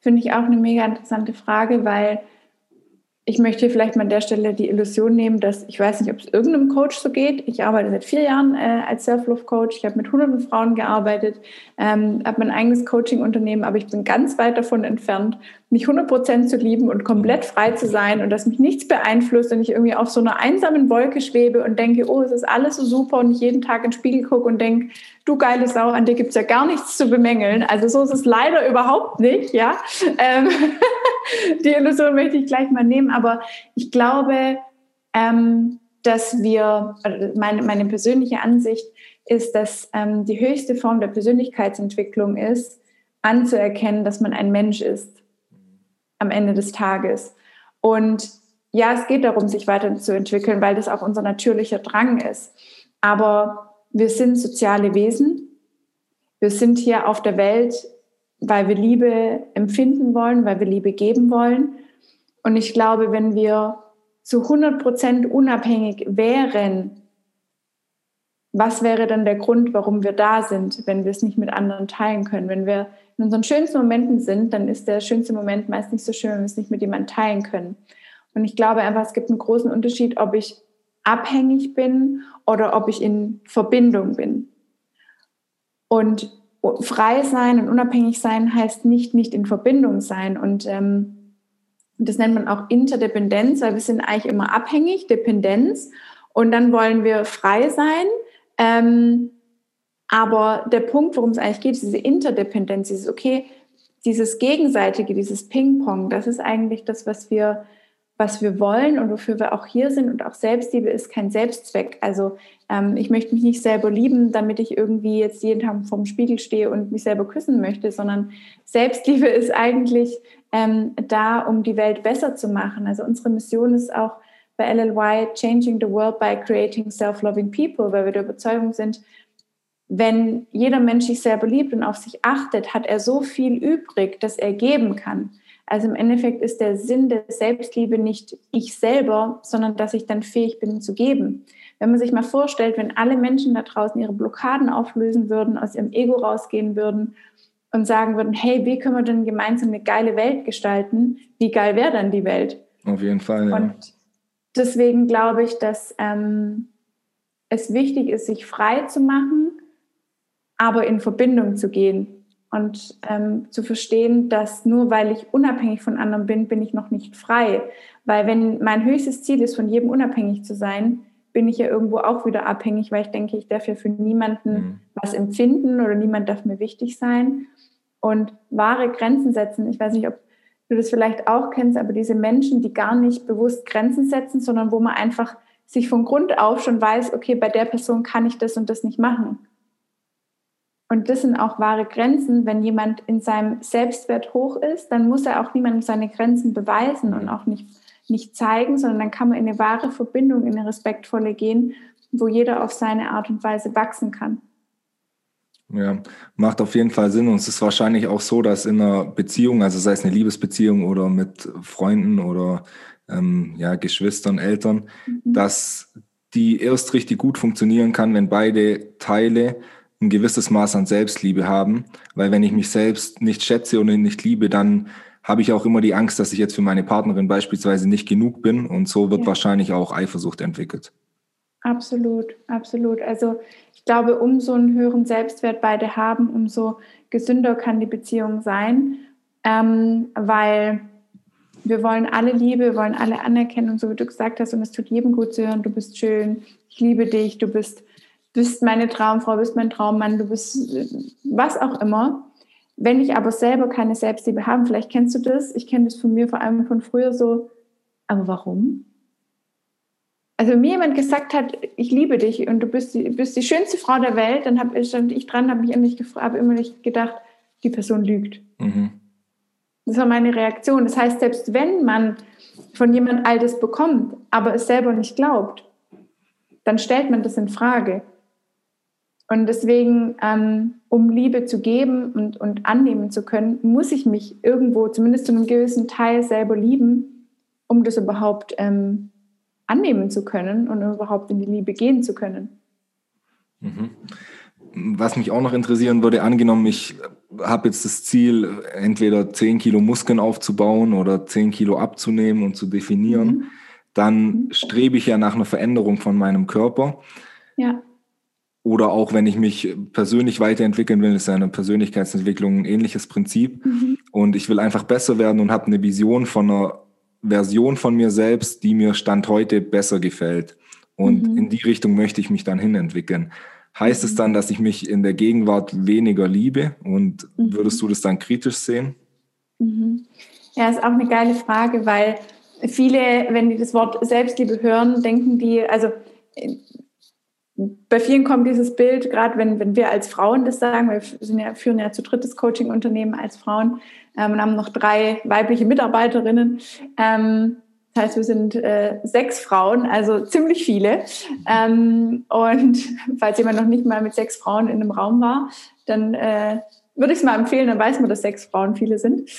[SPEAKER 2] finde ich auch eine mega interessante Frage, weil ich möchte vielleicht mal an der Stelle die Illusion nehmen, dass ich weiß nicht, ob es irgendeinem Coach so geht. Ich arbeite seit vier Jahren äh, als Self-Love-Coach. Ich habe mit hunderten Frauen gearbeitet, ähm, habe mein eigenes Coaching-Unternehmen, aber ich bin ganz weit davon entfernt, mich 100% zu lieben und komplett frei zu sein und dass mich nichts beeinflusst und ich irgendwie auf so einer einsamen Wolke schwebe und denke, oh, es ist alles so super und ich jeden Tag in den Spiegel gucke und denke, du geile Sau, an dir gibt es ja gar nichts zu bemängeln. Also so ist es leider überhaupt nicht, ja. Ähm, die Illusion möchte ich gleich mal nehmen, aber ich glaube, ähm, dass wir, meine, meine persönliche Ansicht ist, dass ähm, die höchste Form der Persönlichkeitsentwicklung ist, anzuerkennen, dass man ein Mensch ist am Ende des Tages. Und ja, es geht darum, sich weiterzuentwickeln, weil das auch unser natürlicher Drang ist. Aber wir sind soziale Wesen. Wir sind hier auf der Welt, weil wir Liebe empfinden wollen, weil wir Liebe geben wollen. Und ich glaube, wenn wir zu 100 Prozent unabhängig wären, was wäre dann der Grund, warum wir da sind, wenn wir es nicht mit anderen teilen können? Wenn wir in unseren schönsten Momenten sind, dann ist der schönste Moment meist nicht so schön, wenn wir es nicht mit jemandem teilen können. Und ich glaube einfach, es gibt einen großen Unterschied, ob ich abhängig bin oder ob ich in Verbindung bin. Und frei sein und unabhängig sein heißt nicht nicht in Verbindung sein. Und ähm, das nennt man auch Interdependenz, weil wir sind eigentlich immer abhängig, Dependenz. Und dann wollen wir frei sein. Ähm, aber der Punkt, worum es eigentlich geht, ist diese Interdependenz, dieses, okay, dieses Gegenseitige, dieses Ping-Pong, das ist eigentlich das, was wir was wir wollen und wofür wir auch hier sind. Und auch Selbstliebe ist kein Selbstzweck. Also ähm, ich möchte mich nicht selber lieben, damit ich irgendwie jetzt jeden Tag vorm Spiegel stehe und mich selber küssen möchte, sondern Selbstliebe ist eigentlich ähm, da, um die Welt besser zu machen. Also unsere Mission ist auch bei LLY Changing the World by Creating Self-Loving People, weil wir der Überzeugung sind, wenn jeder Mensch sich selber liebt und auf sich achtet, hat er so viel übrig, dass er geben kann. Also im Endeffekt ist der Sinn der Selbstliebe nicht ich selber, sondern dass ich dann fähig bin zu geben. Wenn man sich mal vorstellt, wenn alle Menschen da draußen ihre Blockaden auflösen würden, aus ihrem Ego rausgehen würden und sagen würden, hey, wie können wir denn gemeinsam eine geile Welt gestalten? Wie geil wäre dann die Welt?
[SPEAKER 1] Auf jeden Fall. Ja.
[SPEAKER 2] Und deswegen glaube ich, dass ähm, es wichtig ist, sich frei zu machen, aber in Verbindung zu gehen und ähm, zu verstehen, dass nur weil ich unabhängig von anderen bin, bin ich noch nicht frei. Weil wenn mein höchstes Ziel ist, von jedem unabhängig zu sein, bin ich ja irgendwo auch wieder abhängig, weil ich denke, ich darf ja für niemanden mhm. was empfinden oder niemand darf mir wichtig sein. Und wahre Grenzen setzen, ich weiß nicht, ob du das vielleicht auch kennst, aber diese Menschen, die gar nicht bewusst Grenzen setzen, sondern wo man einfach sich von Grund auf schon weiß, okay, bei der Person kann ich das und das nicht machen. Und das sind auch wahre Grenzen. Wenn jemand in seinem Selbstwert hoch ist, dann muss er auch niemandem seine Grenzen beweisen und auch nicht, nicht zeigen, sondern dann kann man in eine wahre Verbindung, in eine respektvolle gehen, wo jeder auf seine Art und Weise wachsen kann.
[SPEAKER 1] Ja, macht auf jeden Fall Sinn. Und es ist wahrscheinlich auch so, dass in einer Beziehung, also sei es eine Liebesbeziehung oder mit Freunden oder ähm, ja, Geschwistern, Eltern, mhm. dass die erst richtig gut funktionieren kann, wenn beide Teile ein gewisses Maß an Selbstliebe haben, weil wenn ich mich selbst nicht schätze und nicht liebe, dann habe ich auch immer die Angst, dass ich jetzt für meine Partnerin beispielsweise nicht genug bin und so wird ja. wahrscheinlich auch Eifersucht entwickelt.
[SPEAKER 2] Absolut, absolut. Also ich glaube, umso einen höheren Selbstwert beide haben, umso gesünder kann die Beziehung sein, ähm, weil wir wollen alle Liebe, wir wollen alle anerkennen und so wie du gesagt hast, und es tut jedem gut zu hören, du bist schön, ich liebe dich, du bist bist meine Traumfrau, bist mein Traummann, du bist was auch immer. Wenn ich aber selber keine Selbstliebe habe, vielleicht kennst du das, ich kenne das von mir vor allem von früher so, aber warum? Also wenn mir jemand gesagt hat, ich liebe dich und du bist die, bist die schönste Frau der Welt, dann habe ich, stand ich dran, habe mich immer habe immer nicht gedacht, die Person lügt. Mhm. Das war meine Reaktion. Das heißt, selbst wenn man von jemand all das bekommt, aber es selber nicht glaubt, dann stellt man das in Frage. Und deswegen, ähm, um Liebe zu geben und, und annehmen zu können, muss ich mich irgendwo, zumindest zu einem gewissen Teil, selber lieben, um das überhaupt ähm, annehmen zu können und überhaupt in die Liebe gehen zu können.
[SPEAKER 1] Mhm. Was mich auch noch interessieren würde, angenommen, ich habe jetzt das Ziel, entweder 10 Kilo Muskeln aufzubauen oder 10 Kilo abzunehmen und zu definieren, mhm. dann mhm. strebe ich ja nach einer Veränderung von meinem Körper.
[SPEAKER 2] Ja.
[SPEAKER 1] Oder auch wenn ich mich persönlich weiterentwickeln will, ist eine Persönlichkeitsentwicklung ein ähnliches Prinzip. Mhm. Und ich will einfach besser werden und habe eine Vision von einer Version von mir selbst, die mir Stand heute besser gefällt. Und mhm. in die Richtung möchte ich mich dann hinentwickeln. Heißt mhm. es dann, dass ich mich in der Gegenwart weniger liebe? Und mhm. würdest du das dann kritisch sehen?
[SPEAKER 2] Mhm. Ja, ist auch eine geile Frage, weil viele, wenn die das Wort Selbstliebe hören, denken die, also bei vielen kommt dieses Bild, gerade wenn, wenn wir als Frauen das sagen, wir sind ja, führen ja zu drittes Coaching-Unternehmen als Frauen ähm, und haben noch drei weibliche Mitarbeiterinnen. Ähm, das heißt, wir sind äh, sechs Frauen, also ziemlich viele. Ähm, und falls jemand noch nicht mal mit sechs Frauen in einem Raum war, dann äh, würde ich es mal empfehlen, dann weiß man, dass sechs Frauen viele sind.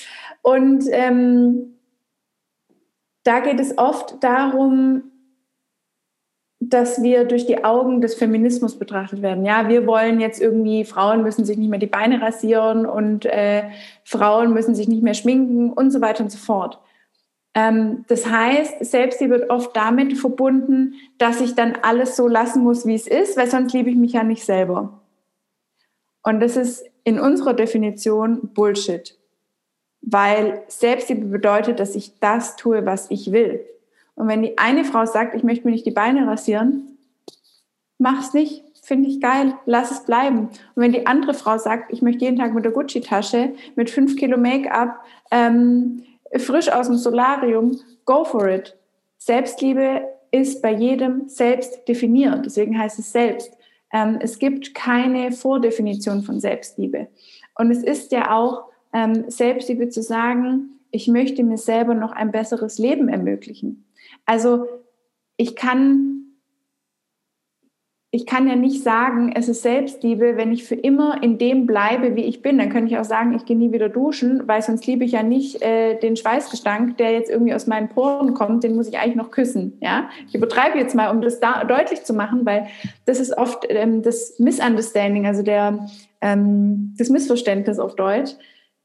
[SPEAKER 2] Und ähm, da geht es oft darum, dass wir durch die Augen des Feminismus betrachtet werden. Ja, wir wollen jetzt irgendwie, Frauen müssen sich nicht mehr die Beine rasieren und äh, Frauen müssen sich nicht mehr schminken und so weiter und so fort. Ähm, das heißt, Selbstliebe wird oft damit verbunden, dass ich dann alles so lassen muss, wie es ist, weil sonst liebe ich mich ja nicht selber. Und das ist in unserer Definition Bullshit. Weil Selbstliebe bedeutet, dass ich das tue, was ich will. Und wenn die eine Frau sagt, ich möchte mir nicht die Beine rasieren, mach's nicht, finde ich geil, lass es bleiben. Und wenn die andere Frau sagt, ich möchte jeden Tag mit der Gucci-Tasche, mit fünf Kilo Make-up, ähm, frisch aus dem Solarium, go for it. Selbstliebe ist bei jedem selbst definiert, deswegen heißt es selbst. Ähm, es gibt keine Vordefinition von Selbstliebe. Und es ist ja auch ähm, Selbstliebe zu sagen, ich möchte mir selber noch ein besseres Leben ermöglichen. Also ich kann, ich kann ja nicht sagen, es ist Selbstliebe, wenn ich für immer in dem bleibe, wie ich bin. Dann könnte ich auch sagen, ich gehe nie wieder duschen, weil sonst liebe ich ja nicht äh, den Schweißgestank, der jetzt irgendwie aus meinen Poren kommt, den muss ich eigentlich noch küssen. Ja? Ich übertreibe jetzt mal, um das da deutlich zu machen, weil das ist oft ähm, das Misunderstanding, also der, ähm, das Missverständnis auf Deutsch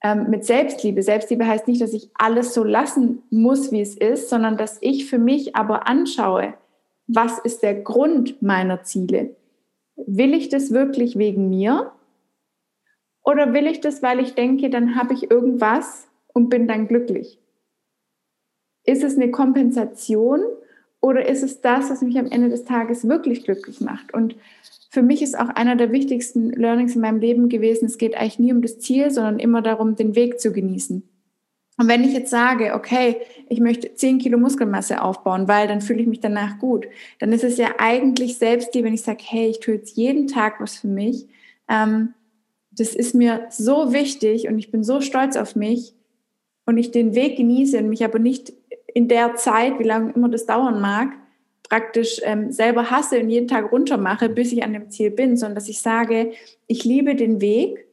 [SPEAKER 2] ähm, mit Selbstliebe. Selbstliebe heißt nicht, dass ich alles so lassen muss, wie es ist, sondern dass ich für mich aber anschaue, was ist der Grund meiner Ziele? Will ich das wirklich wegen mir? Oder will ich das, weil ich denke, dann habe ich irgendwas und bin dann glücklich? Ist es eine Kompensation oder ist es das, was mich am Ende des Tages wirklich glücklich macht? Und für mich ist auch einer der wichtigsten Learnings in meinem Leben gewesen, es geht eigentlich nie um das Ziel, sondern immer darum, den Weg zu genießen. Und wenn ich jetzt sage, okay, ich möchte 10 Kilo Muskelmasse aufbauen, weil dann fühle ich mich danach gut, dann ist es ja eigentlich selbst die, wenn ich sage, hey, ich tue jetzt jeden Tag was für mich. Ähm, das ist mir so wichtig und ich bin so stolz auf mich und ich den Weg genieße und mich aber nicht in der Zeit, wie lange immer das dauern mag, praktisch ähm, selber hasse und jeden Tag runtermache, bis ich an dem Ziel bin, sondern dass ich sage, ich liebe den Weg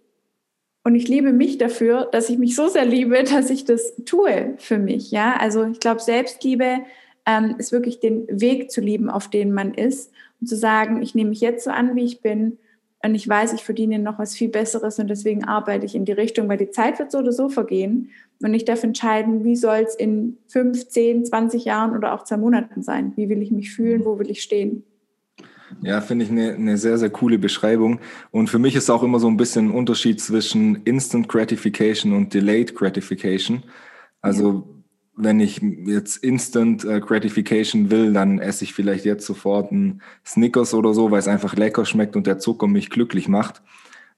[SPEAKER 2] und ich liebe mich dafür, dass ich mich so sehr liebe, dass ich das tue für mich. Ja, also ich glaube, Selbstliebe ähm, ist wirklich den Weg zu lieben, auf den man ist und zu sagen, ich nehme mich jetzt so an, wie ich bin und ich weiß, ich verdiene noch was viel Besseres und deswegen arbeite ich in die Richtung, weil die Zeit wird so oder so vergehen und ich darf entscheiden, wie soll es in fünf, zehn, 20 Jahren oder auch zwei Monaten sein? Wie will ich mich fühlen? Wo will ich stehen?
[SPEAKER 1] Ja, finde ich eine, eine sehr, sehr coole Beschreibung. Und für mich ist auch immer so ein bisschen ein Unterschied zwischen Instant Gratification und Delayed Gratification. Also ja. Wenn ich jetzt Instant äh, Gratification will, dann esse ich vielleicht jetzt sofort einen Snickers oder so, weil es einfach lecker schmeckt und der Zucker mich glücklich macht.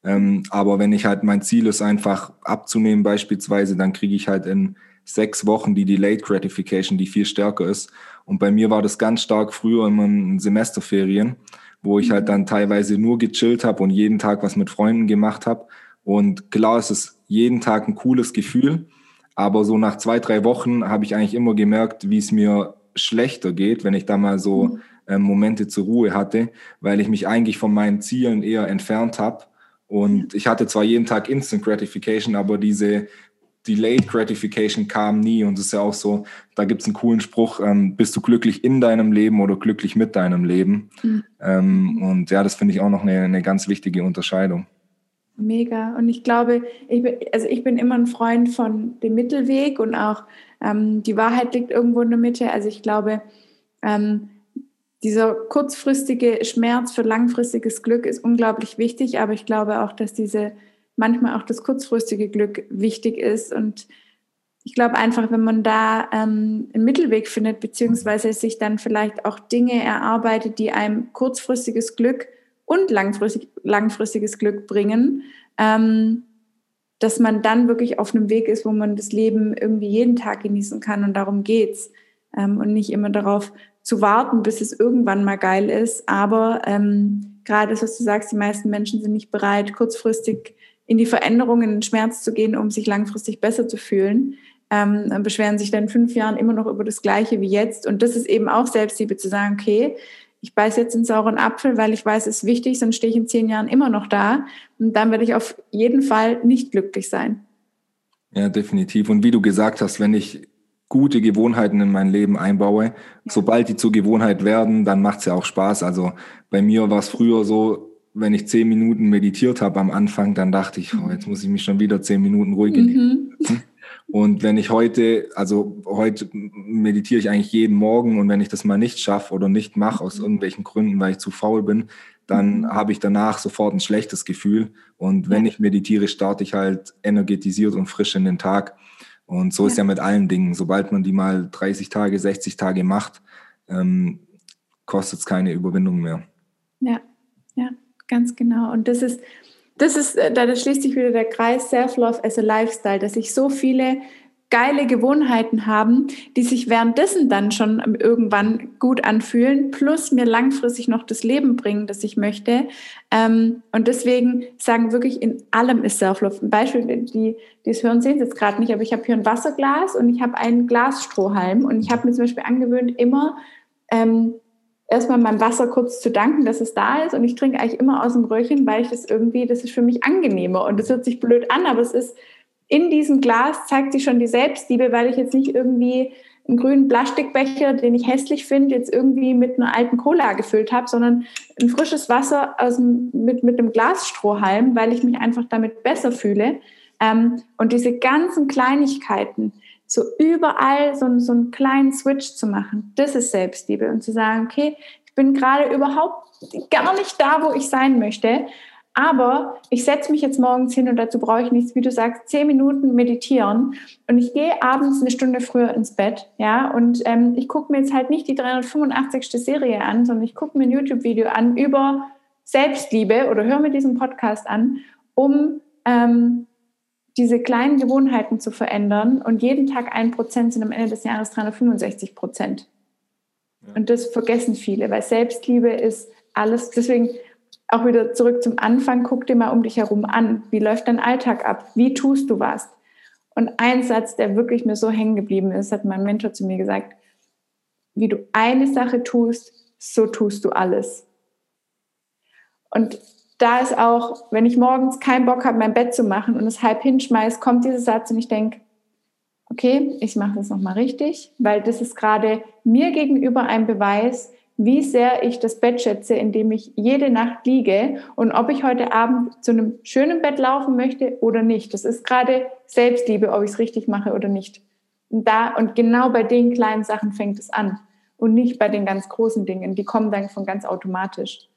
[SPEAKER 1] Ähm, aber wenn ich halt mein Ziel ist, einfach abzunehmen beispielsweise, dann kriege ich halt in sechs Wochen die Delayed Gratification, die viel stärker ist. Und bei mir war das ganz stark früher immer in Semesterferien, wo ich halt mhm. dann teilweise nur gechillt habe und jeden Tag was mit Freunden gemacht habe. Und klar ist es jeden Tag ein cooles Gefühl, aber so nach zwei, drei Wochen habe ich eigentlich immer gemerkt, wie es mir schlechter geht, wenn ich da mal so mhm. äh, Momente zur Ruhe hatte, weil ich mich eigentlich von meinen Zielen eher entfernt habe. Und ich hatte zwar jeden Tag Instant Gratification, aber diese Delayed Gratification kam nie. Und es ist ja auch so, da gibt es einen coolen Spruch, ähm, bist du glücklich in deinem Leben oder glücklich mit deinem Leben? Mhm. Ähm, und ja, das finde ich auch noch eine, eine ganz wichtige Unterscheidung.
[SPEAKER 2] Mega. Und ich glaube, ich bin, also ich bin immer ein Freund von dem Mittelweg und auch ähm, die Wahrheit liegt irgendwo in der Mitte. Also ich glaube, ähm, dieser kurzfristige Schmerz für langfristiges Glück ist unglaublich wichtig, aber ich glaube auch, dass diese manchmal auch das kurzfristige Glück wichtig ist. Und ich glaube einfach, wenn man da ähm, einen Mittelweg findet, beziehungsweise sich dann vielleicht auch Dinge erarbeitet, die einem kurzfristiges Glück und langfristig, langfristiges Glück bringen, ähm, dass man dann wirklich auf einem Weg ist, wo man das Leben irgendwie jeden Tag genießen kann. Und darum geht's. Ähm, und nicht immer darauf zu warten, bis es irgendwann mal geil ist. Aber ähm, gerade das, was du sagst, die meisten Menschen sind nicht bereit, kurzfristig in die Veränderungen, in den Schmerz zu gehen, um sich langfristig besser zu fühlen. Ähm, beschweren sich dann fünf Jahren immer noch über das Gleiche wie jetzt. Und das ist eben auch Selbstliebe, zu sagen, okay, ich beiß jetzt einen sauren Apfel, weil ich weiß, es ist wichtig, sonst stehe ich in zehn Jahren immer noch da. Und dann werde ich auf jeden Fall nicht glücklich sein.
[SPEAKER 1] Ja, definitiv. Und wie du gesagt hast, wenn ich gute Gewohnheiten in mein Leben einbaue, ja. sobald die zur Gewohnheit werden, dann macht es ja auch Spaß. Also bei mir war es früher so, wenn ich zehn Minuten meditiert habe am Anfang, dann dachte ich, oh, jetzt muss ich mich schon wieder zehn Minuten ruhig mhm. Und wenn ich heute, also heute meditiere ich eigentlich jeden Morgen und wenn ich das mal nicht schaffe oder nicht mache aus irgendwelchen Gründen, weil ich zu faul bin, dann mhm. habe ich danach sofort ein schlechtes Gefühl. Und wenn ja. ich meditiere, starte ich halt energetisiert und frisch in den Tag. Und so ja. ist ja mit allen Dingen. Sobald man die mal 30 Tage, 60 Tage macht, ähm, kostet es keine Überwindung mehr.
[SPEAKER 2] Ja, ja ganz genau. Und das ist, das ist, äh, da schließt sich wieder der Kreis Self-Love as a Lifestyle, dass ich so viele geile Gewohnheiten haben, die sich währenddessen dann schon irgendwann gut anfühlen, plus mir langfristig noch das Leben bringen, das ich möchte. Ähm, und deswegen sagen wirklich, in allem ist Self-Love. Ein Beispiel, die, die es hören, sehen es jetzt gerade nicht, aber ich habe hier ein Wasserglas und ich habe einen Glasstrohhalm und ich habe mir zum Beispiel angewöhnt, immer ähm, erstmal meinem Wasser kurz zu danken, dass es da ist. Und ich trinke eigentlich immer aus dem Röhrchen, weil ich das irgendwie, das ist für mich angenehmer. Und das hört sich blöd an, aber es ist in diesem Glas zeigt sich schon die Selbstliebe, weil ich jetzt nicht irgendwie einen grünen Plastikbecher, den ich hässlich finde, jetzt irgendwie mit einer alten Cola gefüllt habe, sondern ein frisches Wasser aus dem, mit, mit einem Glasstrohhalm, weil ich mich einfach damit besser fühle. Ähm, und diese ganzen Kleinigkeiten, so überall so, so einen kleinen Switch zu machen, das ist Selbstliebe. Und zu sagen, okay, ich bin gerade überhaupt gar nicht da, wo ich sein möchte, aber ich setze mich jetzt morgens hin und dazu brauche ich nichts, wie du sagst, zehn Minuten meditieren und ich gehe abends eine Stunde früher ins Bett, ja, und ähm, ich gucke mir jetzt halt nicht die 385. Serie an, sondern ich gucke mir ein YouTube-Video an über Selbstliebe oder höre mir diesen Podcast an, um ähm, diese kleinen Gewohnheiten zu verändern und jeden Tag ein Prozent sind am Ende des Jahres 365 Prozent. Ja. Und das vergessen viele, weil Selbstliebe ist alles, deswegen auch wieder zurück zum Anfang, guck dir mal um dich herum an. Wie läuft dein Alltag ab? Wie tust du was? Und ein Satz, der wirklich mir so hängen geblieben ist, hat mein Mentor zu mir gesagt, wie du eine Sache tust, so tust du alles. Und da ist auch, wenn ich morgens keinen Bock habe, mein Bett zu machen und es halb hinschmeiß, kommt dieser Satz und ich denke, okay, ich mache das nochmal richtig, weil das ist gerade mir gegenüber ein Beweis, wie sehr ich das Bett schätze, in dem ich jede Nacht liege und ob ich heute Abend zu einem schönen Bett laufen möchte oder nicht. Das ist gerade Selbstliebe, ob ich es richtig mache oder nicht. Und, da, und genau bei den kleinen Sachen fängt es an und nicht bei den ganz großen Dingen. Die kommen dann von ganz automatisch.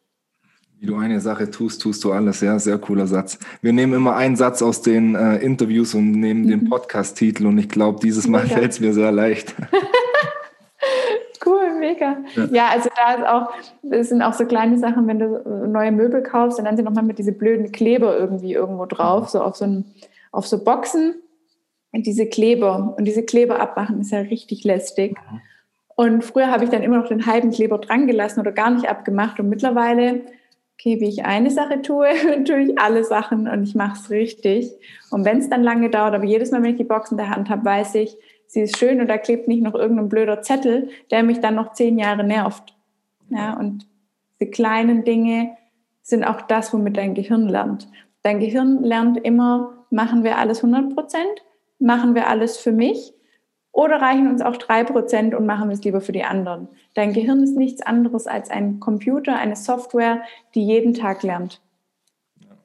[SPEAKER 1] Wie du eine Sache tust, tust du alles. Ja, sehr cooler Satz. Wir nehmen immer einen Satz aus den äh, Interviews und nehmen mhm. den Podcast-Titel und ich glaube, dieses Mal fällt es mir sehr leicht.
[SPEAKER 2] Cool, mega. Ja. ja. also da ist auch, das sind auch so kleine Sachen, wenn du neue Möbel kaufst, dann sie nochmal mit diese blöden Kleber irgendwie irgendwo drauf, so auf so, ein, auf so Boxen. Und diese Kleber und diese Kleber abmachen ist ja richtig lästig. Mhm. Und früher habe ich dann immer noch den halben Kleber dran gelassen oder gar nicht abgemacht. Und mittlerweile, okay, wie ich eine Sache tue, tue ich alle Sachen und ich mache es richtig. Und wenn es dann lange dauert, aber jedes Mal, wenn ich die Box in der Hand habe, weiß ich, sie ist schön und da klebt nicht noch irgendein blöder Zettel, der mich dann noch zehn Jahre nervt. Ja, und die kleinen Dinge sind auch das, womit dein Gehirn lernt. Dein Gehirn lernt immer, machen wir alles 100 Prozent, machen wir alles für mich oder reichen uns auch drei Prozent und machen es lieber für die anderen. Dein Gehirn ist nichts anderes als ein Computer, eine Software, die jeden Tag lernt.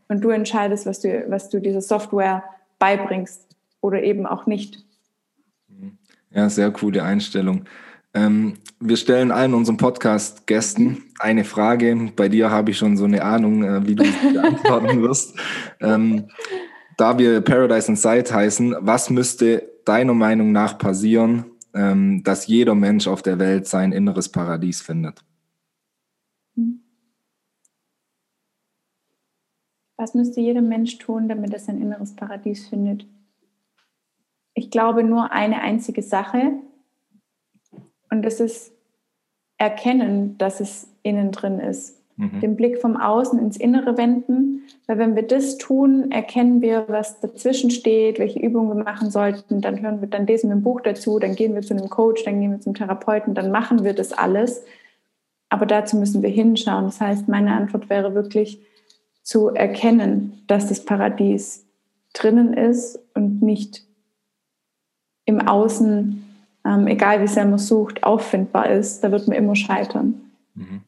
[SPEAKER 2] Und du entscheidest, was du, was du dieser Software beibringst oder eben auch nicht.
[SPEAKER 1] Ja, sehr coole Einstellung. Ähm, wir stellen allen unseren Podcast-Gästen eine Frage. Bei dir habe ich schon so eine Ahnung, äh, wie du beantworten wirst. Ähm, da wir Paradise Inside heißen, was müsste deiner Meinung nach passieren, ähm, dass jeder Mensch auf der Welt sein inneres Paradies findet?
[SPEAKER 2] Was müsste jeder Mensch tun, damit er sein inneres Paradies findet? ich glaube, nur eine einzige Sache. Und das ist erkennen, dass es innen drin ist. Mhm. Den Blick vom Außen ins Innere wenden. Weil wenn wir das tun, erkennen wir, was dazwischen steht, welche Übungen wir machen sollten. Dann hören wir, dann lesen wir ein Buch dazu, dann gehen wir zu einem Coach, dann gehen wir zum Therapeuten, dann machen wir das alles. Aber dazu müssen wir hinschauen. Das heißt, meine Antwort wäre wirklich zu erkennen, dass das Paradies drinnen ist und nicht im Außen, ähm, egal wie sehr man sucht, auffindbar ist, da wird man immer scheitern.
[SPEAKER 1] Mhm.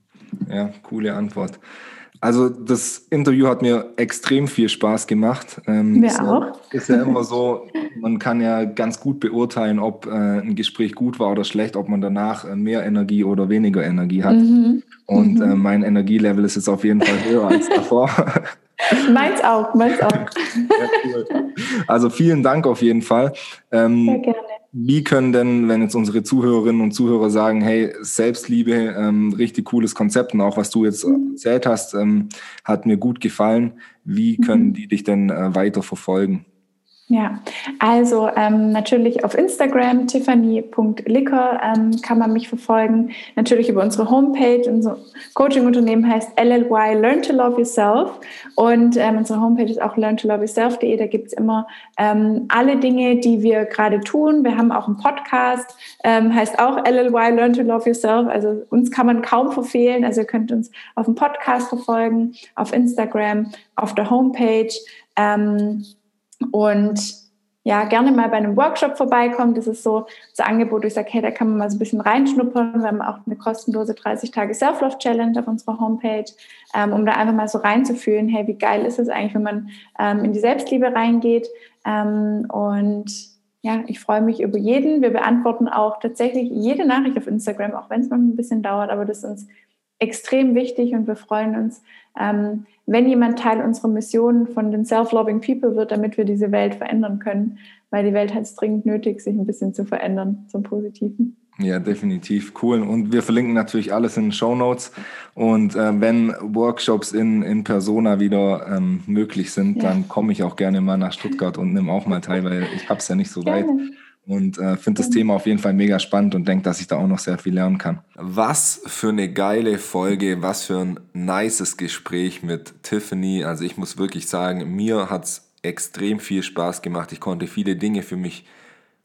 [SPEAKER 1] Ja, coole Antwort. Also das Interview hat mir extrem viel Spaß gemacht.
[SPEAKER 2] Ähm, mir ist auch. Ja,
[SPEAKER 1] ist ja immer so, man kann ja ganz gut beurteilen, ob äh, ein Gespräch gut war oder schlecht, ob man danach äh, mehr Energie oder weniger Energie hat. Mhm. Und mhm. Äh, mein Energielevel ist jetzt auf jeden Fall höher als davor.
[SPEAKER 2] meins auch, meins auch.
[SPEAKER 1] cool. Also vielen Dank auf jeden Fall. Ähm, Sehr gerne. Wie können denn, wenn jetzt unsere Zuhörerinnen und Zuhörer sagen, hey, Selbstliebe, ähm, richtig cooles Konzept und auch was du jetzt mhm. erzählt hast, ähm, hat mir gut gefallen, wie können mhm. die dich denn äh, weiter verfolgen?
[SPEAKER 2] Ja, also ähm, natürlich auf Instagram tiffany.licker ähm, kann man mich verfolgen. Natürlich über unsere Homepage. Unser Coaching-Unternehmen heißt LLY Learn to Love Yourself und ähm, unsere Homepage ist auch learntoloveyourself.de. Da gibt's immer ähm, alle Dinge, die wir gerade tun. Wir haben auch einen Podcast, ähm, heißt auch LLY Learn to Love Yourself. Also uns kann man kaum verfehlen. Also ihr könnt uns auf dem Podcast verfolgen, auf Instagram, auf der Homepage. Ähm, und ja, gerne mal bei einem Workshop vorbeikommen. Das ist so das Angebot, wo ich sage, hey, da kann man mal so ein bisschen reinschnuppern. Wir haben auch eine kostenlose 30 Tage Self-Love-Challenge auf unserer Homepage, ähm, um da einfach mal so reinzufühlen, hey, wie geil ist es eigentlich, wenn man ähm, in die Selbstliebe reingeht. Ähm, und ja, ich freue mich über jeden. Wir beantworten auch tatsächlich jede Nachricht auf Instagram, auch wenn es manchmal ein bisschen dauert, aber das ist uns extrem wichtig und wir freuen uns, ähm, wenn jemand Teil unserer Mission von den Self-Loving People wird, damit wir diese Welt verändern können, weil die Welt hat es dringend nötig, sich ein bisschen zu verändern zum Positiven.
[SPEAKER 1] Ja, definitiv. Cool. Und wir verlinken natürlich alles in den Show Notes. Und äh, wenn Workshops in, in Persona wieder ähm, möglich sind, ja. dann komme ich auch gerne mal nach Stuttgart und nehme auch mal teil, weil ich habe es ja nicht so gerne. weit und äh, finde das Thema auf jeden Fall mega spannend und denke, dass ich da auch noch sehr viel lernen kann. Was für eine geile Folge, was für ein nices Gespräch mit Tiffany. Also ich muss wirklich sagen, mir hat es extrem viel Spaß gemacht. Ich konnte viele Dinge für mich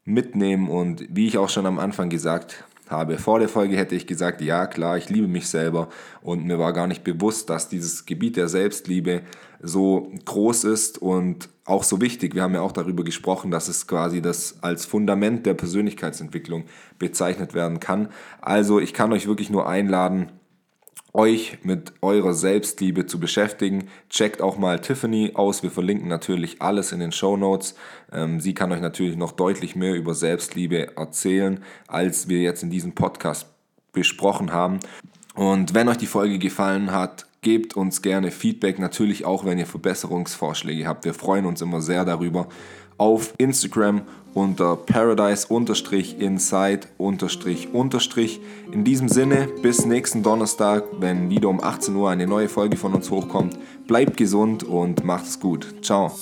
[SPEAKER 1] mitnehmen und wie ich auch schon am Anfang gesagt habe. Vor der Folge hätte ich gesagt, ja klar, ich liebe mich selber und mir war gar nicht bewusst, dass dieses Gebiet der Selbstliebe so groß ist und auch so wichtig. Wir haben ja auch darüber gesprochen, dass es quasi das als Fundament der Persönlichkeitsentwicklung bezeichnet werden kann. Also ich kann euch wirklich nur einladen, euch mit eurer Selbstliebe zu beschäftigen. Checkt auch mal Tiffany aus. Wir verlinken natürlich alles in den Show Notes. Ähm, sie kann euch natürlich noch deutlich mehr über Selbstliebe erzählen, als wir jetzt in diesem Podcast besprochen haben. Und wenn euch die Folge gefallen hat, gebt uns gerne Feedback, natürlich auch, wenn ihr Verbesserungsvorschläge habt. Wir freuen uns immer sehr darüber. Auf Instagram unter paradise-inside-. In diesem Sinne, bis nächsten Donnerstag, wenn wieder um 18 Uhr eine neue Folge von uns hochkommt. Bleibt gesund und macht es gut. Ciao.